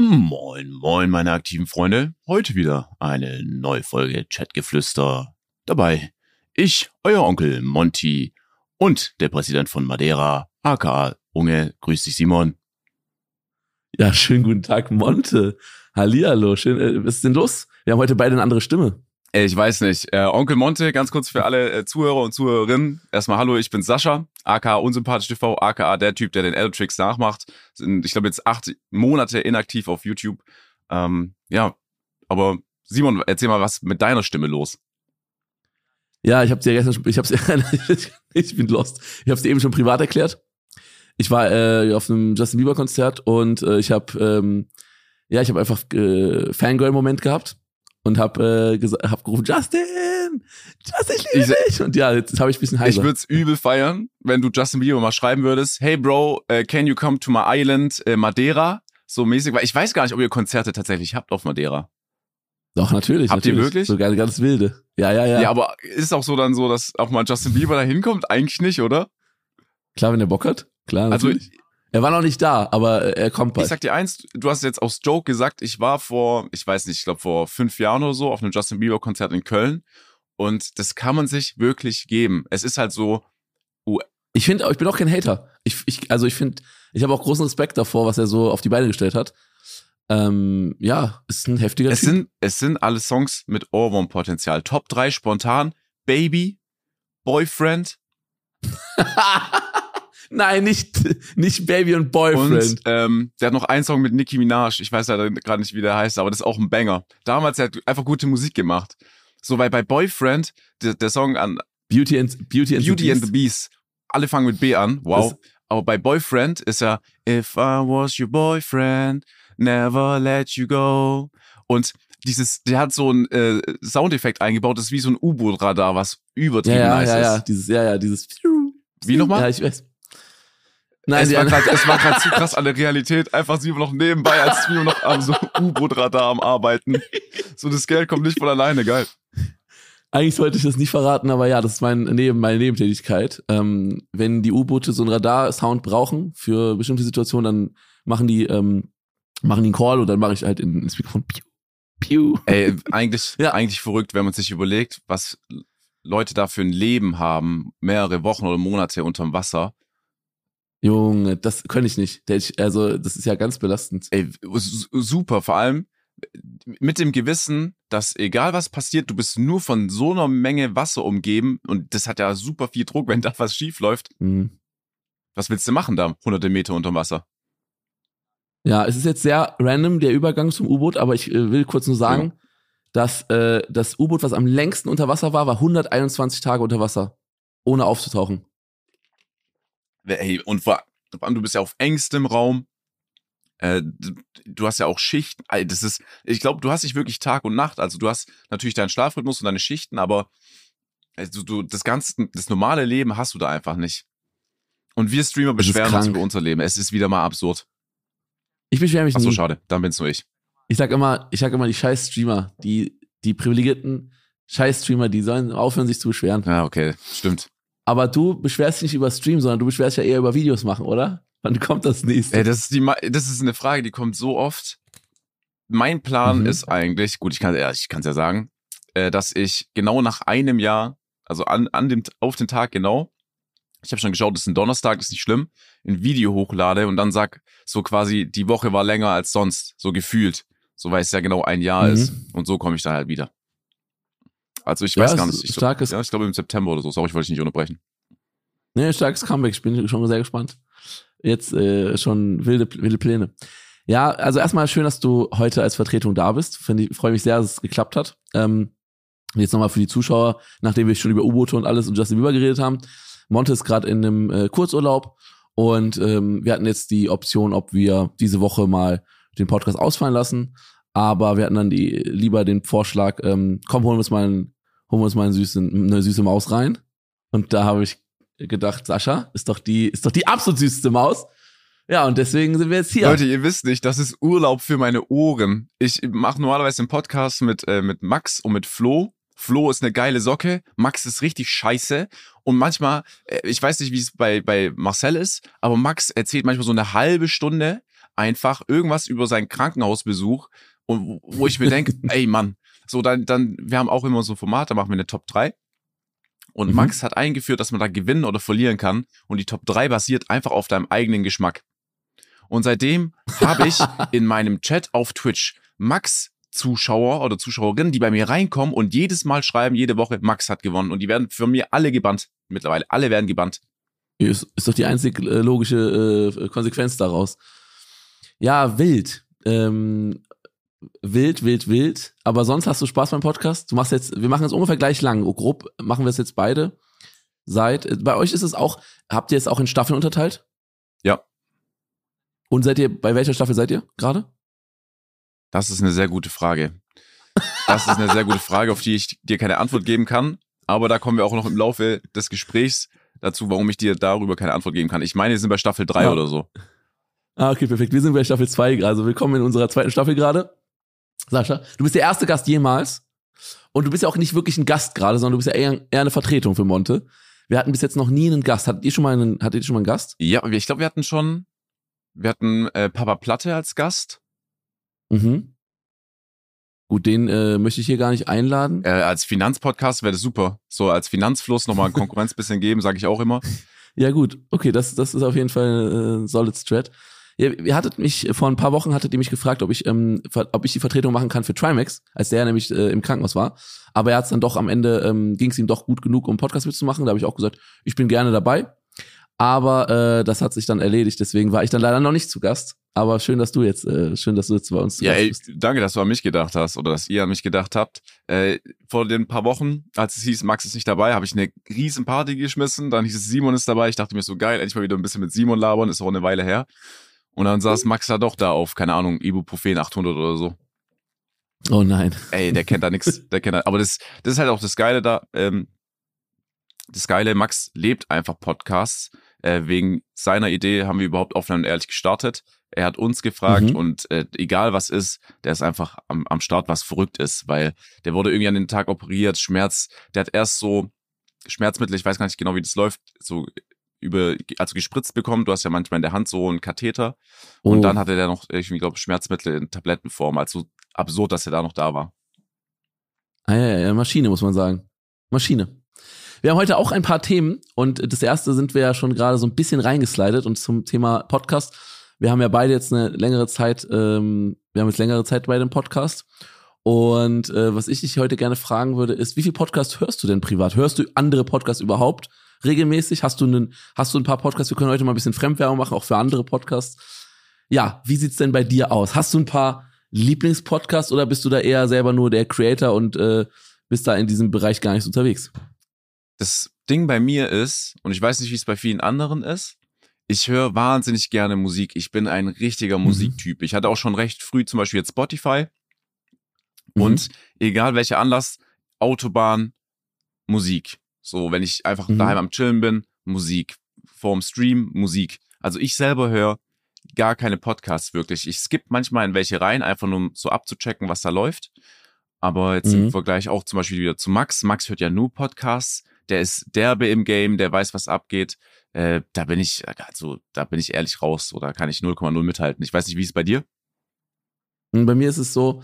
Moin, moin, meine aktiven Freunde. Heute wieder eine neue Folge Chatgeflüster. Dabei ich, euer Onkel Monty und der Präsident von Madeira, aka Unge. Grüß dich, Simon. Ja, schönen guten Tag, Monte. Hallihallo, schön. Äh, was ist denn los? Wir haben heute beide eine andere Stimme. Ich weiß nicht. Äh, Onkel Monte, ganz kurz für alle äh, Zuhörer und Zuhörerinnen. Erstmal hallo, ich bin Sascha, aka Unsympathisch TV, aka der Typ, der den Eldrix nachmacht. Sind, ich glaube, jetzt acht Monate inaktiv auf YouTube. Ähm, ja, aber Simon, erzähl mal, was mit deiner Stimme los? Ja, ich habe dir gestern, ich habe ich bin lost. Ich habe dir eben schon privat erklärt. Ich war äh, auf einem Justin Bieber Konzert und äh, ich habe ähm, ja, ich habe einfach äh, Fangirl Moment gehabt und habe äh, hab gerufen Justin, Justin, ich liebe dich. Und ja, jetzt habe ich ein bisschen heiser. Ich würde es übel feiern, wenn du Justin Bieber mal schreiben würdest, hey Bro, uh, can you come to my island uh, Madeira? So mäßig, weil ich weiß gar nicht, ob ihr Konzerte tatsächlich habt auf Madeira. Doch, natürlich. Habt natürlich. ihr wirklich? Sogar ganz wilde. Ja, ja, ja. Ja, aber ist auch so dann so, dass auch mal Justin Bieber da hinkommt? Eigentlich nicht, oder? Klar, wenn er Bock hat. Klar, also natürlich. Also, er war noch nicht da, aber er kommt bald. Ich sag dir eins, du hast jetzt aus Joke gesagt, ich war vor, ich weiß nicht, ich glaube vor fünf Jahren oder so auf einem Justin Bieber Konzert in Köln und das kann man sich wirklich geben. Es ist halt so. Uh, ich finde, ich bin auch kein Hater. Ich, ich also ich finde, ich habe auch großen Respekt davor, was er so auf die Beine gestellt hat. Ähm, ja, ist ein heftiger es Typ. Sind, es sind alle Songs mit Ohrwurmpotenzial. Top 3 spontan. Baby, Boyfriend. Nein, nicht, nicht Baby und Boyfriend. Und ähm, der hat noch einen Song mit Nicki Minaj. Ich weiß leider gerade nicht, wie der heißt, aber das ist auch ein Banger. Damals hat er einfach gute Musik gemacht. So, weil bei Boyfriend, der, der Song an Beauty and, Beauty and, Beauty the, and the Beast. Alle fangen mit B an. Wow. Das, aber bei Boyfriend ist ja If I was your boyfriend, never let you go. Und dieses, der hat so einen äh, Soundeffekt eingebaut, das ist wie so ein U-Boot-Radar, was übertrieben ja, ja, nice ja, ist. Ja, dieses, ja, ja, dieses. Wie nochmal? Ja, ich weiß. Nein, es, war grad, es war gerade zu krass an der Realität. Einfach sie noch nebenbei, als wir noch am so U-Boot-Radar am Arbeiten. So, das Geld kommt nicht von alleine, geil. Eigentlich sollte ich das nicht verraten, aber ja, das ist mein Neben, meine Nebentätigkeit. Ähm, wenn die U-Boote so einen Radar-Sound brauchen für bestimmte Situationen, dann machen die, ähm, machen die einen Call und dann mache ich halt in, ins Mikrofon Piu, Piu. Ey, eigentlich, ja. eigentlich verrückt, wenn man sich überlegt, was Leute da für ein Leben haben, mehrere Wochen oder Monate unterm Wasser. Junge, das könnte ich nicht. Also, das ist ja ganz belastend. Ey, super, vor allem mit dem Gewissen, dass egal was passiert, du bist nur von so einer Menge Wasser umgeben und das hat ja super viel Druck, wenn da was schief läuft. Mhm. Was willst du machen da, hunderte Meter unterm Wasser? Ja, es ist jetzt sehr random, der Übergang zum U-Boot, aber ich äh, will kurz nur sagen, ja. dass äh, das U-Boot, was am längsten unter Wasser war, war 121 Tage unter Wasser, ohne aufzutauchen. Hey, und vor allem, du bist ja auf engstem Raum, äh, du hast ja auch Schichten. Das ist, ich glaube, du hast nicht wirklich Tag und Nacht. Also du hast natürlich deinen Schlafrhythmus und deine Schichten, aber also du, das ganze, das normale Leben hast du da einfach nicht. Und wir Streamer beschweren uns über unser Leben. Es ist wieder mal absurd. Ich beschwere mich Ach so, nie. schade. Dann bin's nur ich. Ich sag immer, ich sag immer, die scheiß Streamer, die, die privilegierten scheiß Streamer, die sollen aufhören, sich zu beschweren. Ja, okay, stimmt. Aber du beschwerst dich nicht über Stream, sondern du beschwerst ja eher über Videos machen, oder? Wann kommt das nächste? Ey, das ist die, das ist eine Frage, die kommt so oft. Mein Plan mhm. ist eigentlich, gut, ich kann ja, ich ja sagen, äh, dass ich genau nach einem Jahr, also an, an dem, auf den Tag genau, ich habe schon geschaut, das ist ein Donnerstag, ist nicht schlimm, ein Video hochlade und dann sag so quasi, die Woche war länger als sonst, so gefühlt, so weil es ja genau ein Jahr mhm. ist und so komme ich da halt wieder. Also ich ja, weiß gar nicht. Ich, starkes, ja, ich glaube im September oder so. Sorry, ich wollte dich nicht unterbrechen. Nee, starkes Comeback. Ich bin schon sehr gespannt. Jetzt äh, schon wilde, wilde Pläne. Ja, also erstmal schön, dass du heute als Vertretung da bist. Ich freue mich sehr, dass es geklappt hat. Ähm, jetzt nochmal für die Zuschauer, nachdem wir schon über U-Boote und alles und Justin Bieber geredet haben. Monte ist gerade in einem äh, Kurzurlaub und ähm, wir hatten jetzt die Option, ob wir diese Woche mal den Podcast ausfallen lassen. Aber wir hatten dann die, lieber den Vorschlag, ähm, komm, holen wir uns mal, einen, holen wir uns mal einen süßen, eine süße Maus rein. Und da habe ich gedacht, Sascha ist doch die, ist doch die absolut süßeste Maus. Ja, und deswegen sind wir jetzt hier. Leute, ihr wisst nicht, das ist Urlaub für meine Ohren. Ich mache normalerweise einen Podcast mit, äh, mit Max und mit Flo. Flo ist eine geile Socke, Max ist richtig scheiße. Und manchmal, äh, ich weiß nicht, wie es bei, bei Marcel ist, aber Max erzählt manchmal so eine halbe Stunde einfach irgendwas über seinen Krankenhausbesuch und wo ich mir denke, ey Mann, so dann, dann, wir haben auch immer so ein Format, da machen wir eine Top 3. Und mhm. Max hat eingeführt, dass man da gewinnen oder verlieren kann. Und die Top 3 basiert einfach auf deinem eigenen Geschmack. Und seitdem habe ich in meinem Chat auf Twitch Max Zuschauer oder Zuschauerinnen, die bei mir reinkommen und jedes Mal schreiben, jede Woche, Max hat gewonnen. Und die werden für mir alle gebannt. Mittlerweile. Alle werden gebannt. Ist, ist doch die einzig äh, logische äh, Konsequenz daraus. Ja, wild. Ähm, wild, wild, wild. Aber sonst hast du Spaß beim Podcast? Du machst jetzt, wir machen es ungefähr gleich lang. Oh, grob machen wir es jetzt beide. Seit, äh, bei euch ist es auch, habt ihr es auch in Staffeln unterteilt? Ja. Und seid ihr, bei welcher Staffel seid ihr gerade? Das ist eine sehr gute Frage. Das ist eine sehr gute Frage, auf die ich dir keine Antwort geben kann. Aber da kommen wir auch noch im Laufe des Gesprächs dazu, warum ich dir darüber keine Antwort geben kann. Ich meine, wir sind bei Staffel 3 ja. oder so. Ah, okay, perfekt. Wir sind bei Staffel 2, also willkommen in unserer zweiten Staffel gerade. Sascha, du bist der erste Gast jemals. Und du bist ja auch nicht wirklich ein Gast gerade, sondern du bist ja eher, eher eine Vertretung für Monte. Wir hatten bis jetzt noch nie einen Gast. Hattet ihr schon mal einen, hattet ihr schon mal einen Gast? Ja, ich glaube, wir hatten schon, wir hatten äh, Papa Platte als Gast. Mhm. Gut, den äh, möchte ich hier gar nicht einladen. Äh, als Finanzpodcast wäre das super. So als Finanzfluss nochmal ein Konkurrenz bisschen geben, sage ich auch immer. Ja gut, okay, das, das ist auf jeden Fall äh, solid strat. Ihr, ihr hattet mich, vor ein paar Wochen hattet ihr mich gefragt, ob ich, ähm, ob ich die Vertretung machen kann für Trimax, als der nämlich äh, im Krankenhaus war. Aber er hat es dann doch am Ende, ähm, ging es ihm doch gut genug, um Podcast mitzumachen. Da habe ich auch gesagt, ich bin gerne dabei. Aber äh, das hat sich dann erledigt, deswegen war ich dann leider noch nicht zu Gast. Aber schön, dass du jetzt, äh, schön, dass du jetzt bei uns ja, ey, danke, dass du an mich gedacht hast oder dass ihr an mich gedacht habt. Äh, vor den paar Wochen, als es hieß, Max ist nicht dabei, habe ich eine riesen Party geschmissen. Dann hieß es, Simon ist dabei. Ich dachte mir so geil, endlich mal wieder ein bisschen mit Simon labern. Ist auch eine Weile her. Und dann saß Max da doch da auf, keine Ahnung, Ibuprofen 800 oder so. Oh nein. Ey, der kennt da nix. Der kennt da, aber das, das ist halt auch das Geile da. Ähm, das Geile, Max lebt einfach Podcasts. Äh, wegen seiner Idee haben wir überhaupt offen und ehrlich gestartet. Er hat uns gefragt mhm. und äh, egal was ist, der ist einfach am, am Start, was verrückt ist, weil der wurde irgendwie an den Tag operiert, Schmerz, der hat erst so Schmerzmittel, ich weiß gar nicht genau, wie das läuft, so über, also gespritzt bekommen. Du hast ja manchmal in der Hand so einen Katheter. Oh. Und dann hatte der noch irgendwie, glaube Schmerzmittel in Tablettenform. Also absurd, dass er da noch da war. Ah, ja, ja, Maschine, muss man sagen. Maschine. Wir haben heute auch ein paar Themen und das erste sind wir ja schon gerade so ein bisschen reingeslidet und zum Thema Podcast. Wir haben ja beide jetzt eine längere Zeit, ähm, wir haben jetzt längere Zeit bei dem Podcast. Und äh, was ich dich heute gerne fragen würde, ist, wie viel Podcast hörst du denn privat? Hörst du andere Podcasts überhaupt regelmäßig? Hast du einen, hast du ein paar Podcasts? Wir können heute mal ein bisschen Fremdwerbung machen, auch für andere Podcasts. Ja, wie sieht's denn bei dir aus? Hast du ein paar Lieblingspodcasts oder bist du da eher selber nur der Creator und äh, bist da in diesem Bereich gar nicht unterwegs? das Ding bei mir ist, und ich weiß nicht, wie es bei vielen anderen ist, ich höre wahnsinnig gerne Musik. Ich bin ein richtiger mhm. Musiktyp. Ich hatte auch schon recht früh zum Beispiel jetzt Spotify. Mhm. Und egal welcher Anlass, Autobahn, Musik. So, wenn ich einfach mhm. daheim am Chillen bin, Musik. Vorm Stream, Musik. Also ich selber höre gar keine Podcasts wirklich. Ich skippe manchmal in welche rein, einfach nur um so abzuchecken, was da läuft. Aber jetzt mhm. im Vergleich auch zum Beispiel wieder zu Max. Max hört ja nur Podcasts der ist derbe im Game, der weiß, was abgeht. Äh, da bin ich, also da bin ich ehrlich raus oder kann ich 0,0 mithalten. Ich weiß nicht, wie ist es bei dir? Hm, bei mir ist es so,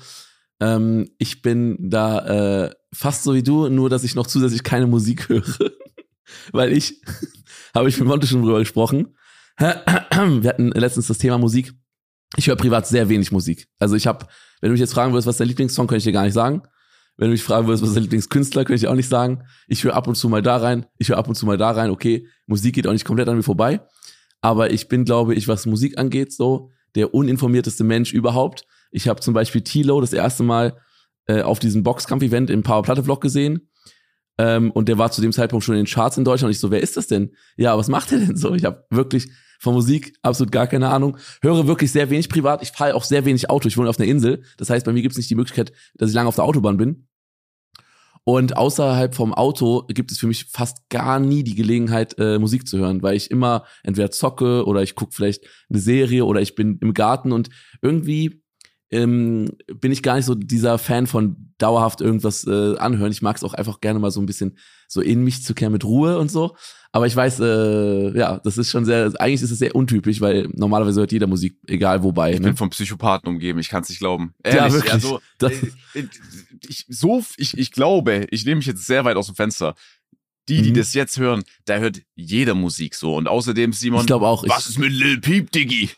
ähm, ich bin da äh, fast so wie du, nur dass ich noch zusätzlich keine Musik höre. Weil ich, habe ich mit Monte schon drüber gesprochen. Wir hatten letztens das Thema Musik. Ich höre privat sehr wenig Musik. Also ich habe, wenn du mich jetzt fragen würdest, was ist dein Lieblingssong, kann ich dir gar nicht sagen. Wenn du mich fragen würdest, was ist dein Lieblingskünstler, könnte ich auch nicht sagen. Ich höre ab und zu mal da rein, ich höre ab und zu mal da rein. Okay, Musik geht auch nicht komplett an mir vorbei. Aber ich bin, glaube ich, was Musik angeht, so der uninformierteste Mensch überhaupt. Ich habe zum Beispiel Tilo das erste Mal äh, auf diesem Boxkampf-Event im Power Platte Vlog gesehen. Ähm, und der war zu dem Zeitpunkt schon in den Charts in Deutschland. Und ich so, wer ist das denn? Ja, was macht er denn so? Ich habe wirklich von Musik absolut gar keine Ahnung. Höre wirklich sehr wenig privat. Ich fahre auch sehr wenig Auto. Ich wohne auf einer Insel. Das heißt, bei mir gibt es nicht die Möglichkeit, dass ich lange auf der Autobahn bin. Und außerhalb vom Auto gibt es für mich fast gar nie die Gelegenheit, äh, Musik zu hören, weil ich immer entweder zocke oder ich gucke vielleicht eine Serie oder ich bin im Garten und irgendwie ähm, bin ich gar nicht so dieser Fan von dauerhaft irgendwas äh, anhören. Ich mag es auch einfach gerne mal so ein bisschen so in mich zu kehren mit Ruhe und so. Aber ich weiß, äh, ja, das ist schon sehr, eigentlich ist es sehr untypisch, weil normalerweise hört jeder Musik, egal wobei. Ich ne? bin vom Psychopathen umgeben, ich kann es nicht glauben. Ja, Ehrlich, wirklich. Also, Das- äh, ich, so, ich, ich glaube, ich nehme mich jetzt sehr weit aus dem Fenster. Die, die Mhm. das jetzt hören, da hört jeder Musik so. Und außerdem, Simon, Ich glaube auch. Ich, was ist mit Lil Peep, Diggi?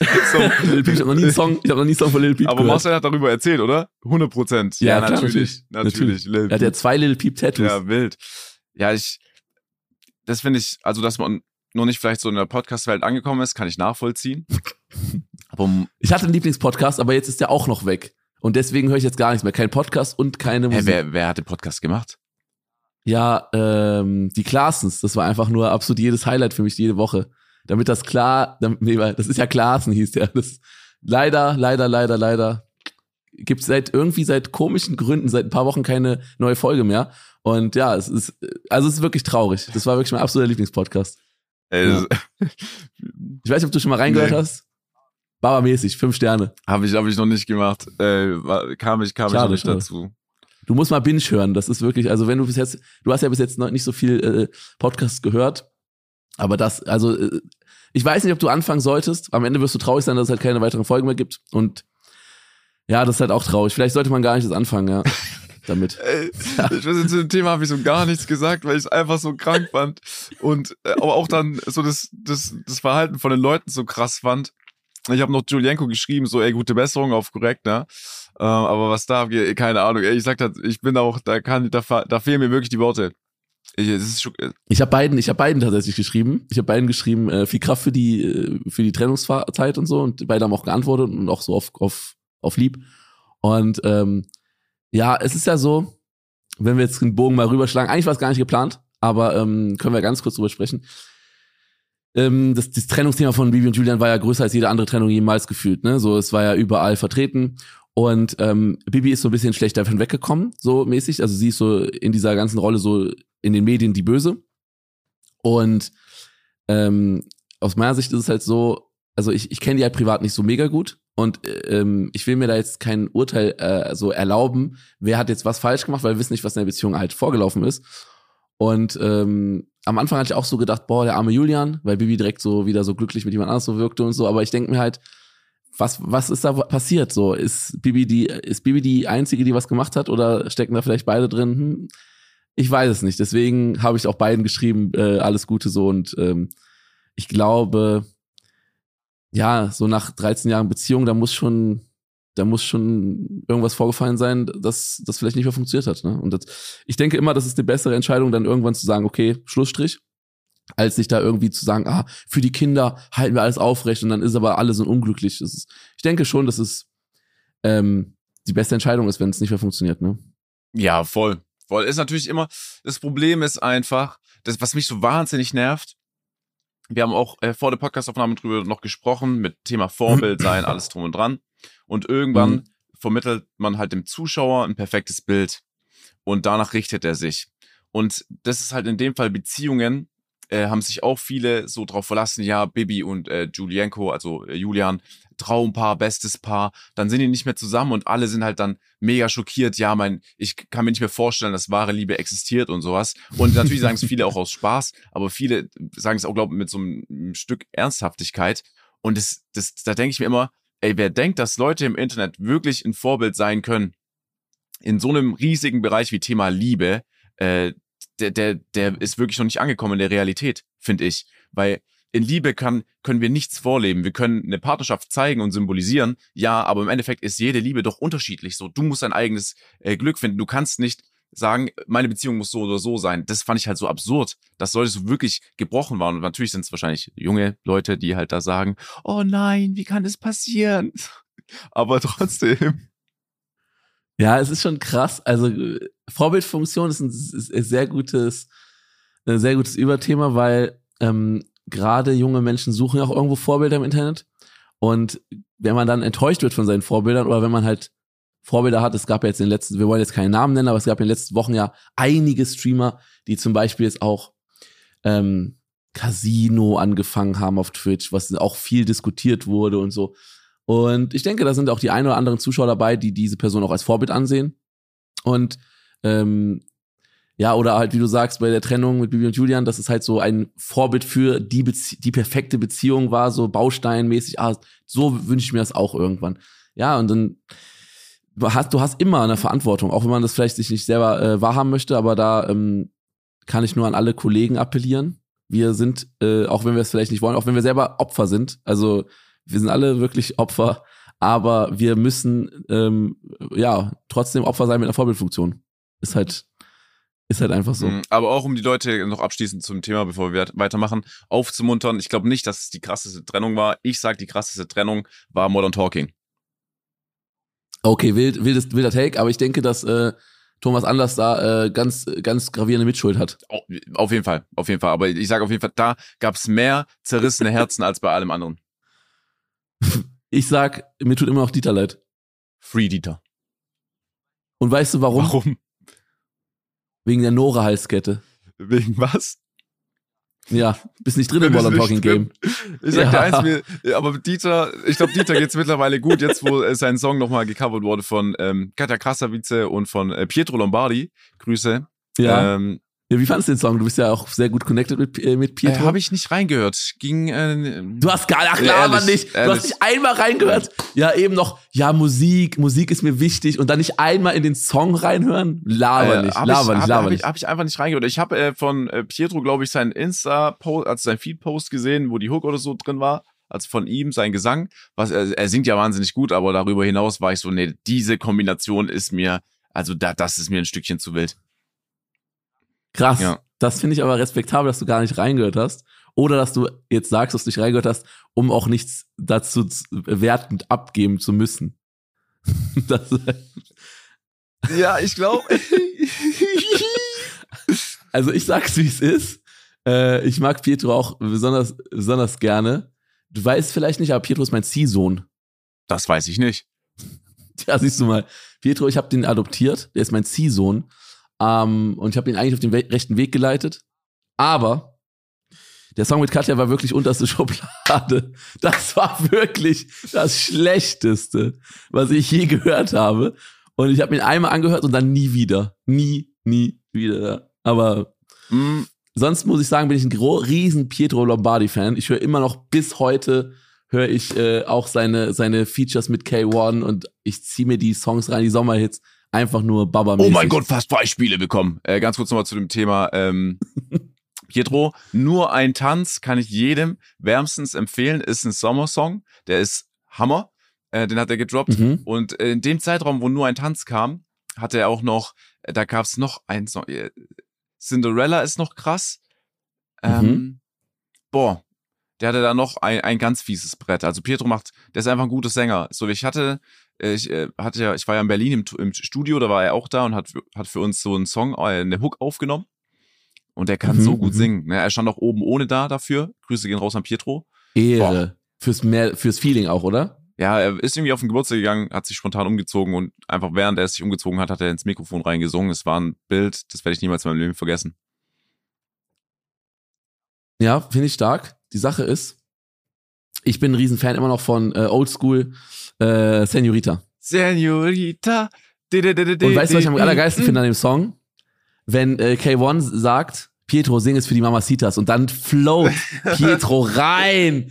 so. Lil Peep, ich habe noch nie einen Song, ich habe noch nie einen Song von Lil Peep Aber gehört. Marcel hat darüber erzählt, oder? 100 Prozent. Ja, klar, natürlich. natürlich. Natürlich. Lil Er hat ja zwei Lil Peep Tattoos. Ja, wild. Ja, ich, das finde ich, also, dass man noch nicht vielleicht so in der Podcast-Welt angekommen ist, kann ich nachvollziehen. Aber Ich hatte einen Lieblingspodcast, aber jetzt ist der auch noch weg. Und deswegen höre ich jetzt gar nichts mehr. Kein Podcast und keine hä, Musik. wer, wer hat den Podcast gemacht? Ja, ähm, die Klaasens, das war einfach nur absolut jedes Highlight für mich jede Woche. Damit das klar, damit, nee, das ist ja Klaassen hieß der. Das, leider, leider, leider, leider gibt seit irgendwie seit komischen Gründen seit ein paar Wochen keine neue Folge mehr. Und ja, es ist, also es ist wirklich traurig. Das war wirklich mein absoluter Lieblingspodcast. Äh, Ja. Ich weiß nicht, ob du schon mal reingehört Nee. hast. Baba-mäßig, fünf Sterne. Habe ich, hab ich noch nicht gemacht. Äh, war- kam ich, kam ich Schade, noch nicht schade. dazu. Du musst mal Binge hören. Das ist wirklich, also wenn du bis jetzt, du hast ja bis jetzt noch nicht so viel äh, Podcasts gehört, aber das, also äh, ich weiß nicht, ob du anfangen solltest. Am Ende wirst du traurig sein, dass es halt keine weiteren Folgen mehr gibt. Und ja, das ist halt auch traurig. Vielleicht sollte man gar nicht das anfangen, ja. Damit. Ey, ich weiß, zu dem Thema habe ich so gar nichts gesagt, weil ich es einfach so krank fand. Und äh, aber auch dann so das, das, das Verhalten von den Leuten so krass fand. Ich habe noch Julienko geschrieben, so, ey, gute Besserung auf korrekt, ne? Ähm, aber was da keine Ahnung. Ey, ich sag das, ich bin auch, da kann, da, da fehlen mir wirklich die Worte. Ich, äh, Ich habe beiden, ich habe beiden tatsächlich geschrieben. Ich habe beiden geschrieben, äh, viel Kraft für die, äh, für die Trennungszeit und so. Und beide haben auch geantwortet und auch so auf, auf, auf lieb. Und ähm, ja, es ist ja so, wenn wir jetzt den Bogen mal rüberschlagen, eigentlich war es gar nicht geplant, aber ähm, können wir ganz kurz drüber sprechen. Ähm, das, das Trennungsthema von Bibi und Julian war ja größer als jede andere Trennung jemals gefühlt. Ne? So, es war ja überall vertreten. Und ähm, Bibi ist so ein bisschen schlecht davon weggekommen, so mäßig. Also sie ist so in dieser ganzen Rolle so in den Medien die Böse. Und ähm, aus meiner Sicht ist es halt so, also ich, ich kenne die halt privat nicht so mega gut und ähm, ich will mir da jetzt kein Urteil äh, so erlauben, wer hat jetzt was falsch gemacht, weil wir wissen nicht, was in der Beziehung halt vorgelaufen ist. Und ähm, am Anfang hatte ich auch so gedacht, boah, der arme Julian, weil Bibi direkt so wieder so glücklich mit jemand anders so wirkte und so, aber ich denke mir halt, was, was ist da passiert? So, ist Bibi die, ist Bibi die einzige, die was gemacht hat, oder stecken da vielleicht beide drin? Hm, ich weiß es nicht. Deswegen habe ich auch beiden geschrieben, äh, alles Gute so und ähm, ich glaube, ja, so nach 13 Jahren Beziehung, da muss schon, da muss schon irgendwas vorgefallen sein, dass das vielleicht nicht mehr funktioniert hat. Ne? Und das, ich denke immer, das ist eine bessere Entscheidung, dann irgendwann zu sagen, okay, Schlussstrich, als sich da irgendwie zu sagen, ah, für die Kinder halten wir alles aufrecht und dann ist aber alle so unglücklich. Ist, ich denke schon, dass es ähm, die beste Entscheidung ist, wenn es nicht mehr funktioniert. Ne? ja, voll. Voll. Ist natürlich immer, das Problem ist einfach, das, was mich so wahnsinnig nervt, wir haben auch äh, vor der Podcastaufnahme drüber noch gesprochen, mit Thema Vorbild sein, alles drum und dran. Und irgendwann Mhm. vermittelt man halt dem Zuschauer ein perfektes Bild. Und danach richtet er sich. Und das ist halt in dem Fall Beziehungen, äh, haben sich auch viele so drauf verlassen, ja, Bibi und äh, Julienko, also äh, Julian, Traumpaar, bestes Paar, dann sind die nicht mehr zusammen und alle sind halt dann mega schockiert, ja, mein, ich kann mir nicht mehr vorstellen, dass wahre Liebe existiert und sowas. Und natürlich sagen es viele auch aus Spaß, aber viele sagen es auch, glaube ich, mit so einem, Stück Ernsthaftigkeit. Und das, das, da denke ich mir immer, ey, wer denkt, dass Leute im Internet wirklich ein Vorbild sein können, in so einem riesigen Bereich wie Thema Liebe, äh, der, der, der ist wirklich noch nicht angekommen in der Realität, finde ich. Weil in Liebe kann, können wir nichts vorleben. Wir können eine Partnerschaft zeigen und symbolisieren, ja, aber im Endeffekt ist jede Liebe doch unterschiedlich. So, du musst dein eigenes äh, Glück finden. Du kannst nicht sagen, meine Beziehung muss so oder so sein. Das fand ich halt so absurd, dass Leute so wirklich gebrochen waren. Und natürlich sind es wahrscheinlich junge Leute, die halt da sagen, oh nein, wie kann das passieren? Aber trotzdem. Ja, es ist schon krass. Also äh, Vorbildfunktion ist ein ist ein sehr gutes, ein sehr gutes Überthema, weil ähm, gerade junge Menschen suchen ja auch irgendwo Vorbilder im Internet. Und wenn man dann enttäuscht wird von seinen Vorbildern oder wenn man halt Vorbilder hat, es gab ja jetzt in den letzten, wir wollen jetzt keinen Namen nennen, aber es gab in den letzten Wochen ja einige Streamer, die zum Beispiel jetzt auch ähm, Casino angefangen haben auf Twitch, was auch viel diskutiert wurde und so. Und ich denke, da sind auch die ein oder anderen Zuschauer dabei, die diese Person auch als Vorbild ansehen. Und ähm, ja, oder halt, wie du sagst, bei der Trennung mit Bibi und Julian, dass es halt so ein Vorbild für die, Bezie die perfekte Beziehung war, so bausteinmäßig, ah, so wünsche ich mir das auch irgendwann. Ja, und dann hast, du hast immer eine Verantwortung, auch wenn man das vielleicht sich nicht selber äh, wahrhaben möchte, aber da ähm, kann ich nur an alle Kollegen appellieren. Wir sind, äh, auch wenn wir es vielleicht nicht wollen, auch wenn wir selber Opfer sind, also wir sind alle wirklich Opfer, aber wir müssen ähm, ja trotzdem Opfer sein mit einer Vorbildfunktion. Ist halt ist halt einfach so. Mhm, aber auch um die Leute noch abschließend zum Thema, bevor wir weitermachen, aufzumuntern. Ich glaube nicht, dass es die krasseste Trennung war. Ich sag, die krasseste Trennung war Modern Talking. Okay, wild, wildes, wilder Take, aber ich denke, dass äh, Thomas Anders da äh, ganz, ganz gravierende Mitschuld hat. Auf jeden Fall, auf jeden Fall. Aber ich sage auf jeden Fall, da gab es mehr zerrissene Herzen als bei allem anderen. Ich sag, mir tut immer noch Dieter leid. Free Dieter. Und weißt du warum? Warum? Wegen der Nora-Halskette. Wegen was? Ja, bist nicht drin im Modern Talking Game. Ich sag ja. dir eins, mir, aber Dieter, ich glaube, Dieter geht's mittlerweile gut, jetzt wo äh, sein Song nochmal gecovert wurde von ähm, Katja Krasavice und von äh, Pietro Lombardi. Grüße. Ja. Ähm, ja, wie fandest du den Song? Du bist ja auch sehr gut connected mit, äh, mit Pietro. Äh, Habe ich nicht reingehört. Ging. Äh, du hast gar ach, klar, aber nicht. Du hast nicht einmal reingehört. Ja, eben noch. Ja, Musik, Musik ist mir wichtig und dann nicht einmal in den Song reinhören. Laber äh, nicht, laber ich, nicht, laber hab, nicht. Habe ich, hab ich einfach nicht reingehört. Ich habe äh, von äh, Pietro, glaube ich, seinen Insta-Post, also sein Feed-Post gesehen, wo die Hook oder so drin war. Also von ihm sein Gesang. Was er, er singt ja wahnsinnig gut, aber darüber hinaus war ich so, nee, diese Kombination ist mir, also da, das ist mir ein Stückchen zu wild. Krass. Ja. Das finde ich aber respektabel, dass du gar nicht reingehört hast. Oder dass du jetzt sagst, dass du nicht reingehört hast, um auch nichts dazu wertend abgeben zu müssen. das, ja, ich glaube. also ich sag's, wie es ist. Äh, ich mag Pietro auch besonders, besonders gerne. Du weißt vielleicht nicht, aber Pietro ist mein Ziehsohn. Das weiß ich nicht. Ja, siehst du mal. Pietro, ich habe den adoptiert. Der ist mein Ziehsohn. Ähm, und ich habe ihn eigentlich auf den we rechten Weg geleitet. Aber der Song mit Katja war wirklich unterste Schublade. Das war wirklich das Schlechteste, was ich je gehört habe. Und ich habe ihn einmal angehört und dann nie wieder. Nie, nie wieder. Aber mh, sonst muss ich sagen, bin ich ein riesen Pietro Lombardi-Fan. Ich höre immer noch bis heute höre ich äh, auch seine, seine Features mit K1 und ich ziehe mir die Songs rein, die Sommerhits einfach nur baba -mäßig. Oh mein Gott, fast zwei Spiele bekommen. Äh, ganz kurz nochmal zu dem Thema. Ähm, Pietro, nur ein Tanz kann ich jedem wärmstens empfehlen. Ist ein Sommersong, der ist Hammer. Äh, den hat er gedroppt. Mhm. Und in dem Zeitraum, wo nur ein Tanz kam, hatte er auch noch, äh, da gab's noch ein Song. Äh, Cinderella ist noch krass. Ähm, mhm. Boah, der hatte da noch ein, ein ganz fieses Brett. Also Pietro macht, der ist einfach ein guter Sänger. So, ich hatte ich äh, hatte ja, ich war ja in Berlin im, im Studio, da war er auch da und hat, hat für uns so einen Song, äh, eine Hook aufgenommen. Und der kann mhm, so gut mhm. singen. Ne? Er stand auch oben ohne da dafür. Grüße gehen raus an Pietro. Ehre. Boah. Fürs mehr, fürs Feeling auch, oder? Ja, er ist irgendwie auf den Geburtstag gegangen, hat sich spontan umgezogen und einfach während er sich umgezogen hat, hat er ins Mikrofon reingesungen. Es war ein Bild, das werde ich niemals in meinem Leben vergessen. Ja, finde ich stark. Die Sache ist, ich bin ein Riesenfan immer noch von äh, Oldschool äh, Senorita. Senorita. Und weißt du, was ich am allergeilsten finde an dem Song? Wenn äh, K1 sagt, Pietro, sing es für die Mamacitas und dann float Pietro rein.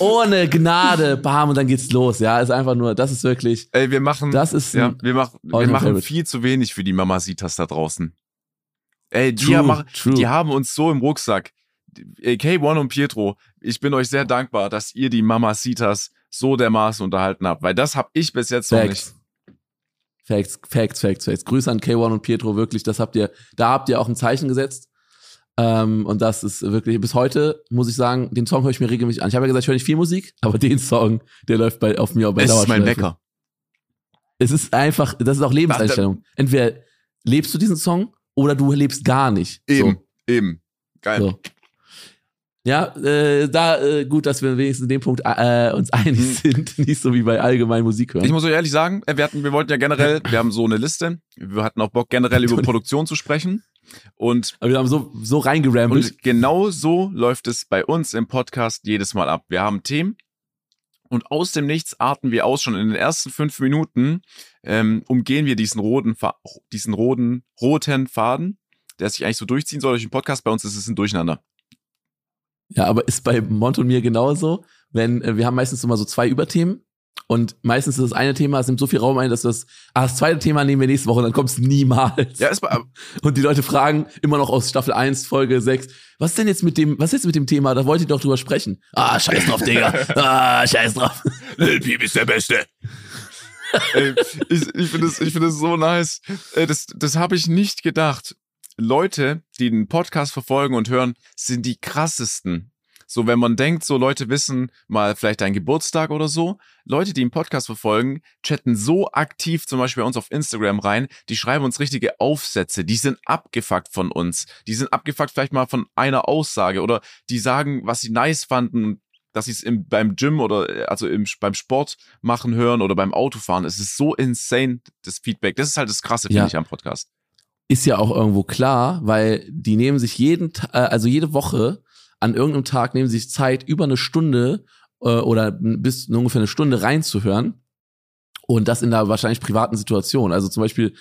Ohne Gnade. Bam, und dann geht's los. Ja, ist einfach nur, das ist wirklich. Ey, wir machen, das ist, ja, wir machen, wir machen viel zu wenig für die Mamacitas da draußen. Ey, die, true, haben, true. die haben uns so im Rucksack. K1 und Pietro, ich bin euch sehr dankbar, dass ihr die Mamacitas so dermaßen unterhalten habt, weil das habe ich bis jetzt Facts. noch nicht. Facts, Facts, Facts, Facts. Grüße an K1 und Pietro, wirklich, das habt ihr, da habt ihr auch ein Zeichen gesetzt. Ähm, und das ist wirklich, bis heute muss ich sagen, den Song höre ich mir regelmäßig an. Ich habe ja gesagt, ich höre nicht viel Musik, aber den Song, der läuft bei, auf mir bei Es ist mein Wecker. Es ist einfach, das ist auch Lebenseinstellung. Entweder lebst du diesen Song oder du lebst gar nicht. Eben, so. eben. Geil. So. Ja, äh, da äh, gut, dass wir wenigstens in dem Punkt äh, uns einig mhm. sind, nicht so wie bei allgemein Musik hören. Ich muss euch ehrlich sagen, äh, wir hatten, wir wollten ja generell, wir haben so eine Liste, wir hatten auch Bock generell über Produktion zu sprechen und Aber wir haben so so reingerambelt. Und genau so läuft es bei uns im Podcast jedes Mal ab. Wir haben Themen Und aus dem Nichts arten wir aus. Schon in den ersten fünf Minuten ähm, umgehen wir diesen roten, diesen roten, roten Faden, der sich eigentlich so durchziehen soll durch den Podcast. Bei uns ist es ein Durcheinander. Ja, aber ist bei Mont und mir genauso, wenn äh, wir haben meistens immer so zwei Überthemen und meistens ist das eine Thema, es nimmt so viel Raum ein, dass das, ah, das zweite Thema nehmen wir nächste Woche, dann kommt es niemals. Ja, ist bei, und die Leute fragen immer noch aus Staffel 1, Folge 6, was ist denn jetzt mit dem, was ist jetzt mit dem Thema? Da wollt ihr doch drüber sprechen. Ah, scheiß drauf, Digga. Ah, scheiß drauf. Lil Peep ist der Beste. Ey, ich ich finde es find so nice. Das, das habe ich nicht gedacht. Leute, die den Podcast verfolgen und hören, sind die krassesten. So, wenn man denkt, so Leute wissen mal vielleicht deinen Geburtstag oder so, Leute, die den Podcast verfolgen, chatten so aktiv zum Beispiel bei uns auf Instagram rein, die schreiben uns richtige Aufsätze, die sind abgefuckt von uns, die sind abgefuckt vielleicht mal von einer Aussage oder die sagen, was sie nice fanden dass sie es beim Gym oder also im, beim Sport machen hören oder beim Autofahren. Es ist so insane, das Feedback. Das ist halt das Krasse, finde ja. ich, am Podcast. Ist ja auch irgendwo klar, weil die nehmen sich jeden, äh, also jede Woche an irgendeinem Tag nehmen sich Zeit, über eine Stunde äh, oder bis ungefähr eine Stunde reinzuhören. Und das in einer wahrscheinlich privaten Situation. Also zum Beispiel